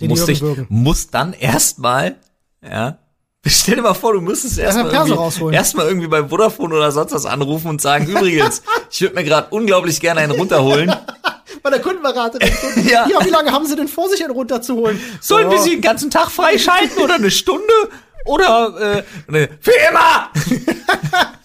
Den musst, Jürgen dich, Würgen. musst dann erstmal, ja, *laughs* stell dir mal vor, du müsstest Erstmal irgendwie, erstmal irgendwie bei Vodafone oder sonst was anrufen und sagen, *laughs* übrigens, ich würde mir gerade unglaublich gerne einen runterholen. *laughs* Bei der Kundenberaterin. Ja. ja, wie lange haben sie denn vor, sich einen runterzuholen? Sollen Oh. wir sie den ganzen Tag freischalten oder eine Stunde? Oder äh, ne, für immer!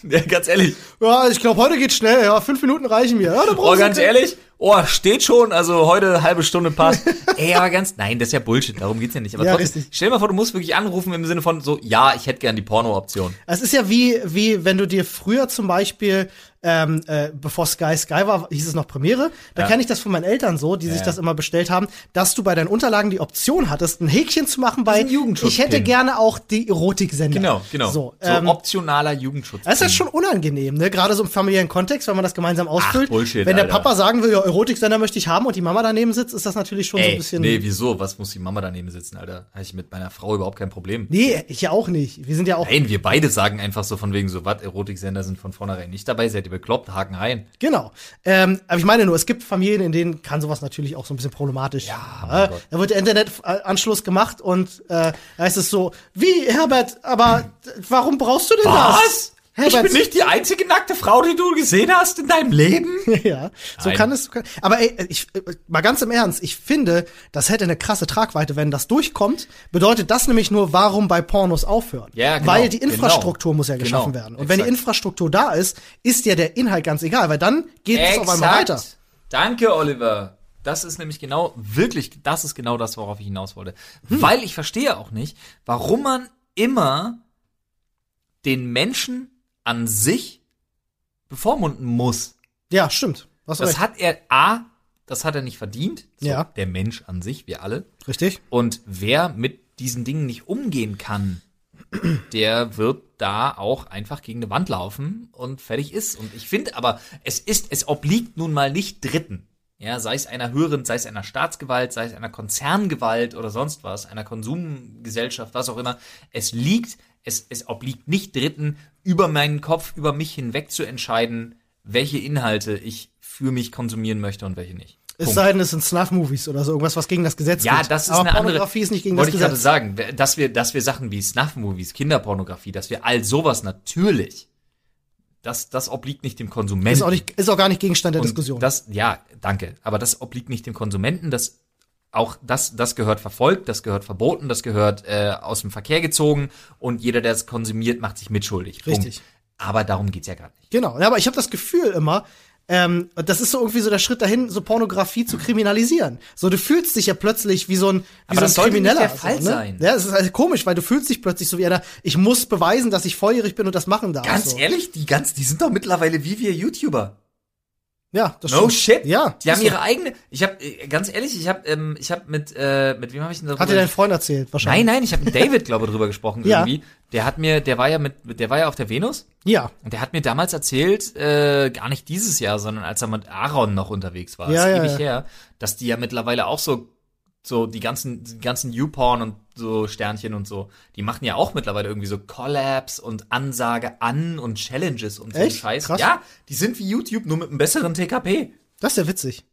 ja, ganz ehrlich. Ja, ich glaube, heute geht schnell. Ja, fünf Minuten reichen mir. Ja, Oh, ganz ehrlich, oh, steht schon, also heute halbe Stunde passt. *laughs* Ey, aber ganz, nein, das ist ja Bullshit, darum geht's ja nicht. Aber Ja, trotzdem, richtig. stell dir mal vor, du musst wirklich anrufen im Sinne von so, ja, ich hätte gern die Porno-Option. Es ist ja wie, wie wenn du dir früher zum Beispiel, ähm, äh, bevor Sky Sky war, hieß es noch Premiere. Da Ja. kenne ich das von meinen Eltern so, die sich Ja. das immer bestellt haben, dass du bei deinen Unterlagen die Option hattest, ein Häkchen zu machen bei. Ich hätte gerne auch die Erotiksender. Genau, genau. So, So, ähm, optionaler Jugendschutz. das ist ja schon unangenehm, ne? Gerade so im familiären Kontext, wenn man das gemeinsam ausfüllt. Bullshit, wenn der Alter. Papa sagen will, ja, Erotiksender möchte ich haben und die Mama daneben sitzt, ist das natürlich schon so ein Ey, bisschen. nee, wieso? Was muss die Mama daneben sitzen, Alter? Habe ich mit meiner Frau überhaupt kein Problem. Nee, ich ja auch nicht. Wir sind ja auch. Nein, wir beide sagen einfach so von wegen so, was, Erotiksender sind von vornherein nicht dabei, seid ihr bekloppt, Haken rein. Genau. Ähm, aber ich meine nur, es gibt Familien, in denen kann sowas natürlich auch so ein bisschen problematisch. Ja, äh, da wird der Internetanschluss gemacht und äh, da heißt es so, wie Herbert, aber warum brauchst du denn das? Herbert, nicht die einzige nackte Frau, die du gesehen hast in deinem Leben. *laughs* ja, so Nein. kann es. so Kann, aber ey, ich, mal ganz im Ernst, ich finde, das hätte eine krasse Tragweite, wenn das durchkommt. Bedeutet das nämlich nur, warum bei Pornos aufhören? Ja, genau, Weil die Infrastruktur genau. muss ja geschaffen Genau, werden. Und wenn die exakt. Infrastruktur da ist, ist ja der Inhalt ganz egal, weil dann geht es auf einmal weiter. Danke, Oliver. Das ist nämlich genau, wirklich, das ist genau das, worauf ich hinaus wollte. Hm. Weil ich verstehe auch nicht, warum man immer den Menschen an sich bevormunden muss. Ja, stimmt. Was Das recht. hat er, A, das hat er nicht verdient. So, Ja. Der Mensch an sich, wir alle. Richtig. Und wer mit diesen Dingen nicht umgehen kann, der wird da auch einfach gegen eine Wand laufen und fertig ist. Und ich finde aber, es ist, es obliegt nun mal nicht Dritten. Ja, sei es einer höheren, sei es einer Staatsgewalt, sei es einer Konzerngewalt oder sonst was, einer Konsumgesellschaft, was auch immer. Es liegt, es, es obliegt nicht Dritten, über meinen Kopf, über mich hinweg zu entscheiden, welche Inhalte ich für mich konsumieren möchte und welche nicht. Es Punkt. sei denn, es sind Snuff-Movies oder so, irgendwas, was gegen das Gesetz Ja, geht. das ist Aber eine andere. Pornografie ist nicht gegen das wollte ich gerade Gesetz. sagen, dass wir, dass wir Sachen wie Snuff-Movies, Kinderpornografie, dass wir all sowas natürlich, das, das obliegt nicht dem Konsumenten. Ist auch, nicht, ist auch gar nicht Gegenstand der Und Diskussion. Das, ja, danke. Aber das obliegt nicht dem Konsumenten. Das auch das, das gehört verfolgt, das gehört verboten, das gehört äh, aus dem Verkehr gezogen und jeder, der es konsumiert, macht sich mitschuldig. Richtig. Punkt. Aber darum geht's ja gerade nicht. Genau, ja, aber ich habe das Gefühl immer, ähm, das ist so irgendwie so der Schritt dahin, so Pornografie zu kriminalisieren. So, du fühlst dich ja plötzlich wie so ein, wie Aber so ein das sollte nicht Krimineller. der Fall so, ne? sein. Ja, es ist halt komisch, weil du fühlst dich plötzlich so wie einer, ich muss beweisen, dass ich volljährig bin und das machen darf. Ganz so. ehrlich, die ganz, die sind doch mittlerweile wie wir YouTuber. Ja, das No stimmt. shit. Ja, Die haben ihre eigene. Ich habe ganz ehrlich, ich habe ähm, ich habe mit äh, mit wem habe ich denn darüber Hat dir dein Freund erzählt, wahrscheinlich. Nein, nein, ich habe mit David glaube drüber gesprochen *laughs* Ja. irgendwie. Der hat mir, der war ja mit, der war ja auf der Venus Ja. und der hat mir damals erzählt, äh, gar nicht dieses Jahr, sondern als er mit Aaron noch unterwegs war, Ja, ist ja, ewig ja. her, dass die ja mittlerweile auch so so die ganzen die ganzen YouPorn und so Sternchen und so, die machen ja auch mittlerweile irgendwie so Collabs und Ansage an und Challenges und so Echt? Scheiß. Krass. Ja, die sind wie YouTube nur mit einem besseren TKP. Das ist ja witzig.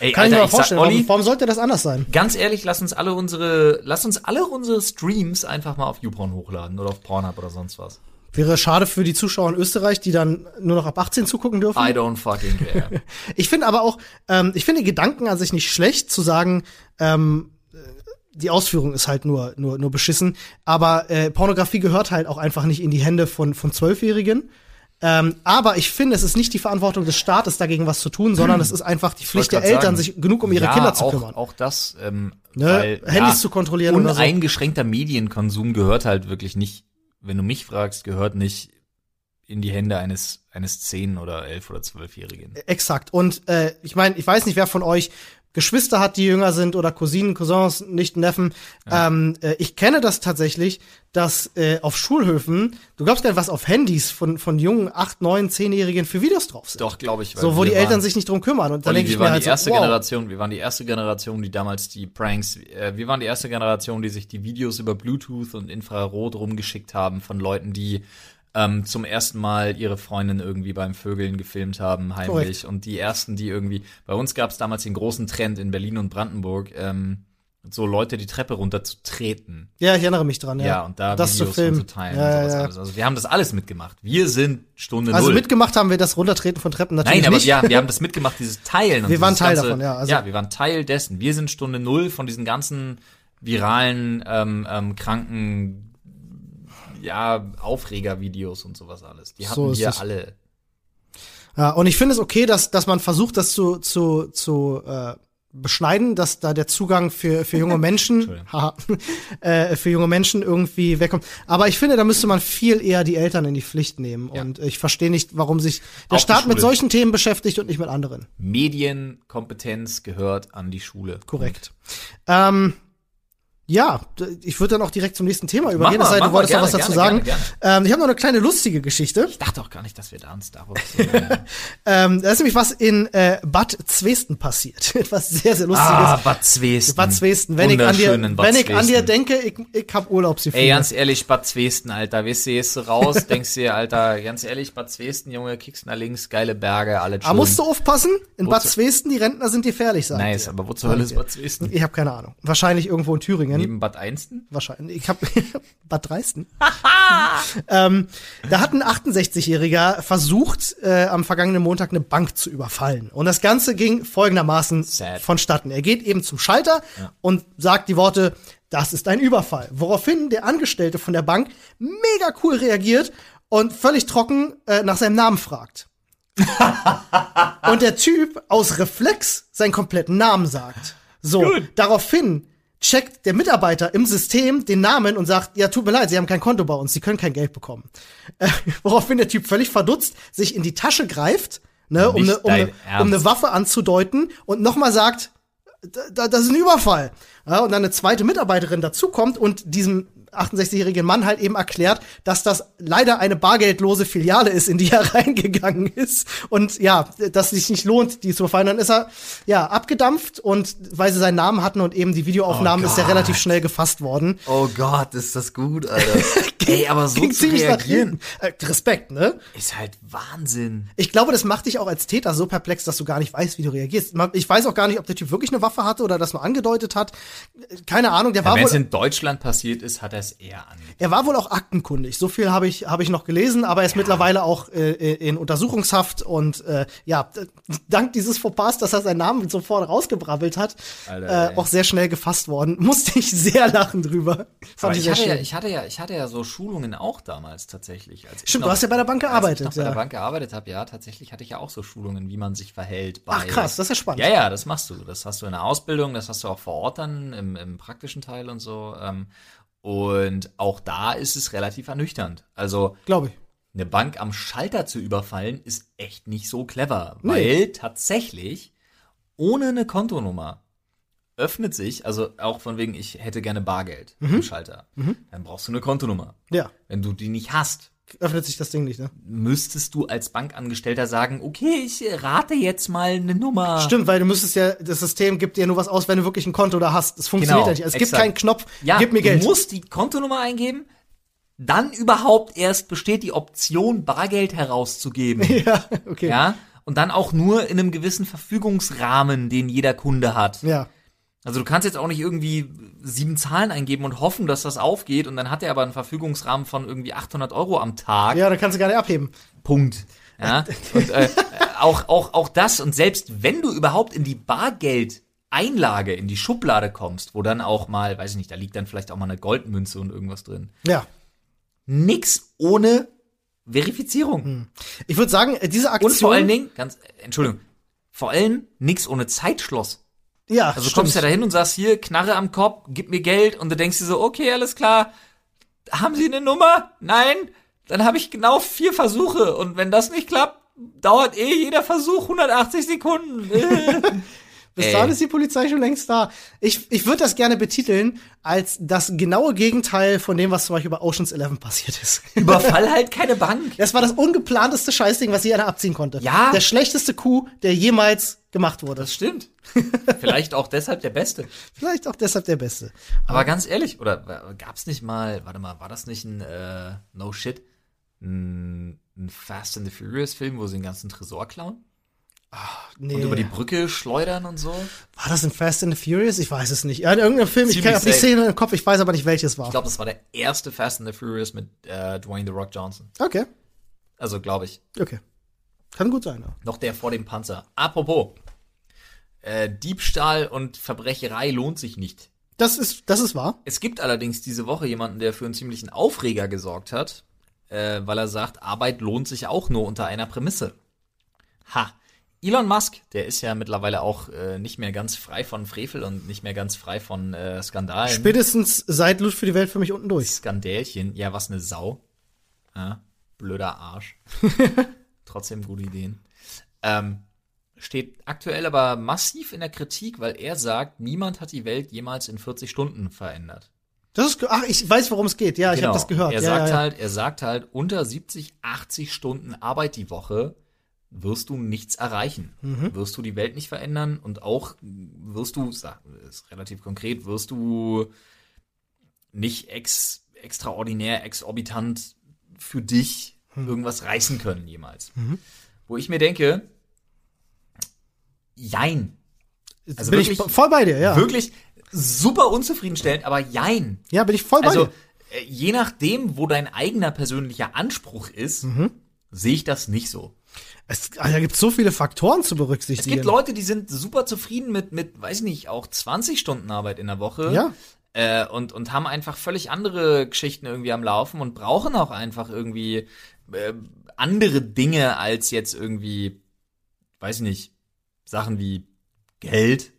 Ey, Kann ich mir ich sag, vorstellen. Olli, warum, sollte das anders sein? Ganz ehrlich, lass uns alle unsere, lass uns alle unsere Streams einfach mal auf YouPorn hochladen oder auf Pornhub oder sonst was. Wäre schade für die Zuschauer in Österreich, die dann nur noch ab 18 zugucken dürfen. I don't fucking care. *laughs* Ich finde aber auch, ähm, ich finde den Gedanken an sich nicht schlecht, zu sagen, ähm, äh, die Ausführung ist halt nur, nur, nur beschissen. Aber äh, Pornografie gehört halt auch einfach nicht in die Hände von, von Zwölfjährigen. Ähm, aber ich finde, es ist nicht die Verantwortung des Staates, dagegen was zu tun, *clears throat* sondern es ist einfach die Pflicht der Eltern, sagen. sich genug um ihre ja, Kinder zu auch, kümmern. Auch das, ähm, Ne? weil, Handys zu kontrollieren oder so. Uneingeschränkter Medienkonsum gehört halt wirklich nicht, wenn du mich fragst, gehört nicht in die Hände eines, eines 10 oder 11 oder 12-Jährigen. Exakt. Und äh, ich meine, ich weiß nicht, wer von euch Geschwister hat, die jünger sind oder Cousinen, Cousins, nicht Neffen. Ähm, äh, ich kenne das tatsächlich, dass äh, auf Schulhöfen, du glaubst gar nicht, was auf Handys von, von jungen 8, 9, 10-Jährigen für Videos drauf sind. Doch, glaube ich. so, wo die Eltern sich nicht drum kümmern. Und dann denke ich wir mir waren halt die erste so, wow. Generation, wir waren die erste Generation, die damals die Pranks, äh, wir waren die erste Generation, die sich die Videos über Bluetooth und Infrarot rumgeschickt haben von Leuten, die ähm, zum ersten Mal ihre Freundin irgendwie beim Vögeln gefilmt haben, heimlich. Korrekt. Und die ersten, die irgendwie, bei uns gab es damals den großen Trend in Berlin und Brandenburg, ähm, so Leute die Treppe runter zu treten. Ja, ich erinnere mich dran, ja. Ja, und da das zu Videos filmen. und zu teilen ja, und sowas ja. alles. Also wir haben das alles mitgemacht. Wir sind Stunde Also Null. mitgemacht haben wir das Runtertreten von Treppen natürlich Nein, aber nicht. ja, wir haben das mitgemacht, dieses Teilen. *laughs* Und Wir waren Teil ganze, davon, ja, also- ja, wir waren Teil dessen. Wir sind Stunde Null von diesen ganzen viralen, ähm, ähm, kranken, ja, Aufreger-Videos und sowas alles. Die hatten So wir alle. Ja, und ich finde es okay, dass, dass man versucht, das zu, zu, zu äh, beschneiden, dass da der Zugang für, für junge *laughs* Menschen, *laughs* haha, äh, für junge Menschen irgendwie wegkommt. Aber ich finde, da müsste man viel eher die Eltern in die Pflicht nehmen. Ja. Und ich verstehe nicht, warum sich der Auch Staat mit solchen Themen beschäftigt und nicht mit anderen. Medienkompetenz gehört an die Schule. Korrekt. Ähm, Ja, ich würde dann auch direkt zum nächsten Thema übergehen. Das sei, mach du wolltest noch gerne, was dazu gerne, sagen. gerne, Ähm, ich habe noch eine kleine lustige Geschichte. Ich dachte auch gar nicht, dass wir da uns darauf so, äh, Ähm, da ist nämlich was in äh, Bad Zwesten passiert. *laughs* Etwas sehr, sehr Lustiges. Ah, Bad Zwesten. Bad Zwesten. Wenn ich an dir, Bad wenn ich an dir denke, ich, ich hab Urlaubsgefühle. Ey, ganz ehrlich, Bad Zwesten, Alter, weißt du, gehst du raus, *laughs* denkst dir, Alter, ganz ehrlich, Bad Zwesten, Junge, kickst nach links, geile Berge, alle schön. Aber musst du aufpassen, in Bad Wozu- Zwesten, die Rentner sind gefährlich, sagt Nice, ihr. aber wo zur Hölle ist. Bad Zwesten? Ich habe keine Ahnung. Wahrscheinlich irgendwo in Thüringen. Neben Bad Einsten? Wahrscheinlich. Ich habe *laughs* Bad Dreisten. *laughs* ähm, da hat ein 68-Jähriger versucht, äh, am vergangenen Montag eine Bank zu überfallen. Und das Ganze ging folgendermaßen Sad. vonstatten. Er geht eben zum Schalter und sagt die Worte, das ist ein Überfall. Woraufhin der Angestellte von der Bank mega cool reagiert und völlig trocken äh, nach seinem Namen fragt. *laughs* und der Typ aus Reflex seinen kompletten Namen sagt. So, daraufhin checkt der Mitarbeiter im System den Namen und sagt, ja, tut mir leid, Sie haben kein Konto bei uns, Sie können kein Geld bekommen. Äh, woraufhin der Typ völlig verdutzt sich in die Tasche greift, ne, um eine um ne, um ne Waffe anzudeuten und nochmal sagt, da, da, das ist ein Überfall. Ja, und dann eine zweite Mitarbeiterin dazukommt und diesem 68-jährigen Mann halt eben erklärt, dass das leider eine bargeldlose Filiale ist, in die er *laughs* reingegangen ist. Und ja, dass es sich nicht lohnt, die zu überfallen. Dann ist er ja abgedampft und weil sie seinen Namen hatten und eben die Videoaufnahmen, ist er relativ schnell gefasst worden. Oh Gott, ist das gut, Alter. *laughs* Ey, aber so Ging zu reagieren. Äh, Respekt, ne? ist halt Wahnsinn. Ich glaube, das macht dich auch als Täter so perplex, dass du gar nicht weißt, wie du reagierst. Ich weiß auch gar nicht, ob der Typ wirklich eine Waffe hatte oder das nur angedeutet hat. Keine Ahnung, der war Wenn es in Deutschland passiert ist, hat er es eher an. Er war wohl auch aktenkundig. So viel habe ich, habe ich noch gelesen, aber er ist mittlerweile auch äh, in Untersuchungshaft und äh, ja, dank dieses Fauxpas, dass er seinen Namen sofort rausgebrabbelt hat, Alter, äh, auch sehr schnell gefasst worden. *laughs* Musste ich sehr lachen drüber. Fand ich ich hatte, ja, ich hatte ja, ich hatte ja so Schulungen auch damals tatsächlich. Stimmt, noch, du hast ja bei der Bank gearbeitet, Als ich noch bei ja. der Bank gearbeitet habe, ja, tatsächlich hatte ich ja auch so Schulungen, wie man sich verhält. Bei, Ach, krass, das ist ja spannend. Ja, ja, das machst du. Das hast du in der Ausbildung, das hast du auch vor Ort dann im, im praktischen Teil und so. Ähm, und auch da ist es relativ ernüchternd. Also Glaube ich. eine Bank am Schalter zu überfallen, ist echt nicht so clever. Nee. Weil tatsächlich ohne eine Kontonummer öffnet sich, also auch von wegen, ich hätte gerne Bargeld Mhm. am Schalter, dann brauchst du eine Kontonummer. Ja, Wenn du die nicht hast, öffnet sich das Ding nicht, ne? müsstest du als Bankangestellter sagen, okay, ich rate jetzt mal eine Nummer. Stimmt, weil du müsstest ja, das System gibt dir nur was aus, wenn du wirklich ein Konto da hast. Das funktioniert Genau, ja nicht. Es gibt exakt. keinen Knopf, Ja, gib mir Geld. du musst die Kontonummer eingeben, dann überhaupt erst besteht die Option, Bargeld herauszugeben. *laughs* ja, okay. Ja, und dann auch nur in einem gewissen Verfügungsrahmen, den jeder Kunde hat. ja. Also du kannst jetzt auch nicht irgendwie sieben Zahlen eingeben und hoffen, dass das aufgeht und dann hat er aber einen Verfügungsrahmen von irgendwie 800 Euro am Tag. Ja, dann kannst du gar nicht abheben. Punkt. Ja, *laughs* und äh, auch, auch, auch das und selbst wenn du überhaupt in die Bargeldeinlage, in die Schublade kommst, wo dann auch mal, weiß ich nicht, da liegt dann vielleicht auch mal eine Goldmünze und irgendwas drin. Ja. Nix ohne Verifizierung. Ich würde sagen, diese Aktion. Und vor allen Dingen, ganz, Entschuldigung, vor allem nix ohne Zeitschloss. Ja, Also du kommst ja dahin und sagst hier, Knarre am Kopf, gib mir Geld und du denkst dir so, okay, alles klar. Haben Sie eine Nummer? Nein? Dann habe ich genau vier Versuche und wenn das nicht klappt, dauert eh jeder Versuch 180 Sekunden. *laughs* Bis Ey. dahin ist die Polizei schon längst da. Ich, ich würde das gerne betiteln als das genaue Gegenteil von dem, was zum Beispiel bei Oceans 11 passiert ist. *laughs* Überfall halt keine Bank. Das war das ungeplanteste Scheißding, was je einer abziehen konnte. Ja. Der schlechteste Coup, der jemals gemacht wurde. Das stimmt. *laughs* Vielleicht auch deshalb der Beste. Vielleicht auch deshalb der beste. Aber ganz ehrlich, oder äh, gab's nicht mal, warte mal, war das nicht ein äh, No Shit, ein, ein Fast and the Furious Film, wo sie den ganzen Tresor klauen Nee. und über die Brücke schleudern und so? war das in Fast and the Furious? Ich weiß es nicht. Ja, in irgendeinem Film, ich Ziemlich habe die safe. Szene im Kopf, ich weiß aber nicht, welches war. Ich glaube, das war der erste Fast and the Furious mit äh, Dwayne The Rock Johnson. okay, Also glaube ich. okay. Kann gut sein, ja. Noch der vor dem Panzer. Apropos. Äh, Diebstahl und Verbrecherei lohnt sich nicht. Das ist, das ist wahr. Es gibt allerdings diese Woche jemanden, der für einen ziemlichen Aufreger gesorgt hat, äh, weil er sagt, Arbeit lohnt sich auch nur unter einer Prämisse. Ha. Elon Musk, der ist ja mittlerweile auch äh, nicht mehr ganz frei von Frevel und nicht mehr ganz frei von äh, Skandalen. Spätestens seit Loot für die Welt für mich unten durch. Skandälchen. Ja, was ne Sau. Ja, blöder Arsch. *laughs* Trotzdem gute Ideen. Ähm, steht aktuell aber massiv in der Kritik, weil er sagt, niemand hat die Welt jemals in 40 Stunden verändert. Das ist, ach, ich weiß, worum es geht. Ja, ich habe das gehört. Genau. Er ja, sagt ja, ja. halt, er sagt halt, unter 70, 80 Stunden Arbeit die Woche wirst du nichts erreichen. Mhm. Wirst du die Welt nicht verändern und auch wirst du, sag, ist relativ konkret, wirst du nicht ex, extraordinär, exorbitant für dich Hm. irgendwas reißen können jemals. Mhm. Wo ich mir denke, jein. Also bin ich wirklich- voll bei dir, ja. Wirklich super unzufriedenstellend, aber jein. Ja, bin ich voll bei Also, dir. äh, je nachdem, wo dein eigener persönlicher Anspruch ist, Mhm. sehe ich das nicht so. Es, ah, da gibt so viele Faktoren zu Es berücksichtigen. gibt Leute, die sind super zufrieden mit, mit, weiß ich nicht, auch 20 Stunden Arbeit in der Woche. Ja. Äh, und, und haben einfach völlig andere Geschichten irgendwie am Laufen und brauchen auch einfach irgendwie äh, andere Dinge als jetzt irgendwie, weiß ich nicht, Sachen wie Geld.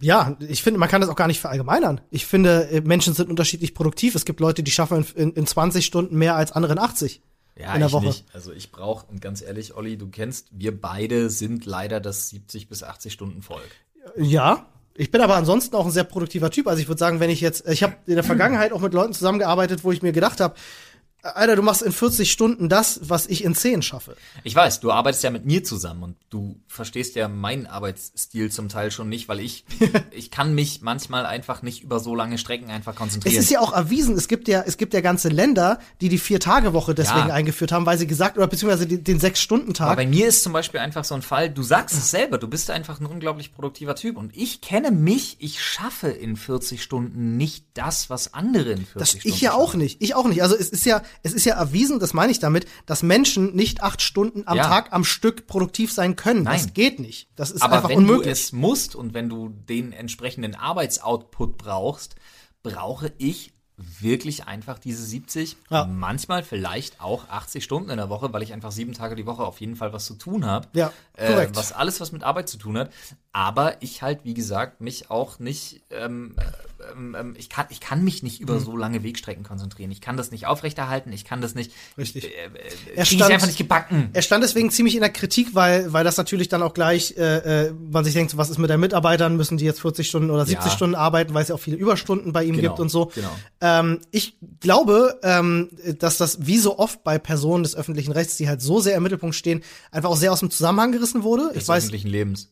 Ja, ich finde, man kann das auch gar nicht verallgemeinern. Ich finde, äh, Menschen sind unterschiedlich produktiv. Es gibt Leute, die schaffen in, in 20 Stunden mehr als andere in 80. Ja, In der ich Woche. nicht. Also ich brauche, und ganz ehrlich, Olli, du kennst, wir beide sind leider das 70 bis 80 Stunden Volk. Ja. Ich bin aber ansonsten auch ein sehr produktiver Typ. Also ich würde sagen, wenn ich jetzt, ich habe in der Vergangenheit auch mit Leuten zusammengearbeitet, wo ich mir gedacht habe, Alter, du machst in 40 Stunden das, was ich in 10 schaffe. Ich weiß, du arbeitest ja mit mir zusammen und du verstehst ja meinen Arbeitsstil zum Teil schon nicht, weil ich, *laughs* ich kann mich manchmal einfach nicht über so lange Strecken einfach Es konzentrieren. ist ja auch erwiesen, es gibt ja, es gibt ja ganze Länder, die die Vier-Tage-Woche deswegen Ja. eingeführt haben, weil sie gesagt, oder beziehungsweise den, den Aber Sechs-Stunden-Tag. bei mir ist zum Beispiel einfach so ein Fall, du sagst es selber, du bist einfach ein unglaublich produktiver Typ und ich kenne mich, ich schaffe in 40 Stunden nicht das, was andere in 40 Das Stunden ich ja auch schaffen. nicht. Ich auch nicht. Also es ist ja, es ist ja erwiesen, das meine ich damit, dass Menschen nicht acht Stunden am Ja. Tag am Stück produktiv sein können. Das Nein. geht nicht. Das ist Aber einfach wenn unmöglich. du es musst und wenn du den entsprechenden Arbeitsoutput brauchst, brauche ich wirklich einfach diese 70, Ja. manchmal vielleicht auch 80 Stunden in der Woche, weil ich einfach sieben Tage die Woche auf jeden Fall was zu tun habe. Ja, äh, korrekt. was alles was mit Arbeit zu tun hat. Aber ich halt, wie gesagt, mich auch nicht, ähm, ähm, ähm, ich kann, ich kann mich nicht Hm. über so lange Wegstrecken konzentrieren. Ich kann das nicht aufrechterhalten. Ich kann das nicht. Richtig. Äh, äh, Er ich stand- einfach nicht gebacken. Er stand deswegen ziemlich in der Kritik, weil, weil das natürlich dann auch gleich, äh, äh, man sich denkt, was ist mit den Mitarbeitern, müssen die jetzt 40 Stunden oder 70 Ja. Stunden arbeiten, weil es ja auch viele Überstunden bei ihm Genau, gibt und so. genau. Ähm, ich glaube, ähm, dass das wie so oft bei Personen des öffentlichen Rechts, die halt so sehr im Mittelpunkt stehen, einfach auch sehr aus dem Zusammenhang gerissen wurde. Des ich weiß, öffentlichen Lebens.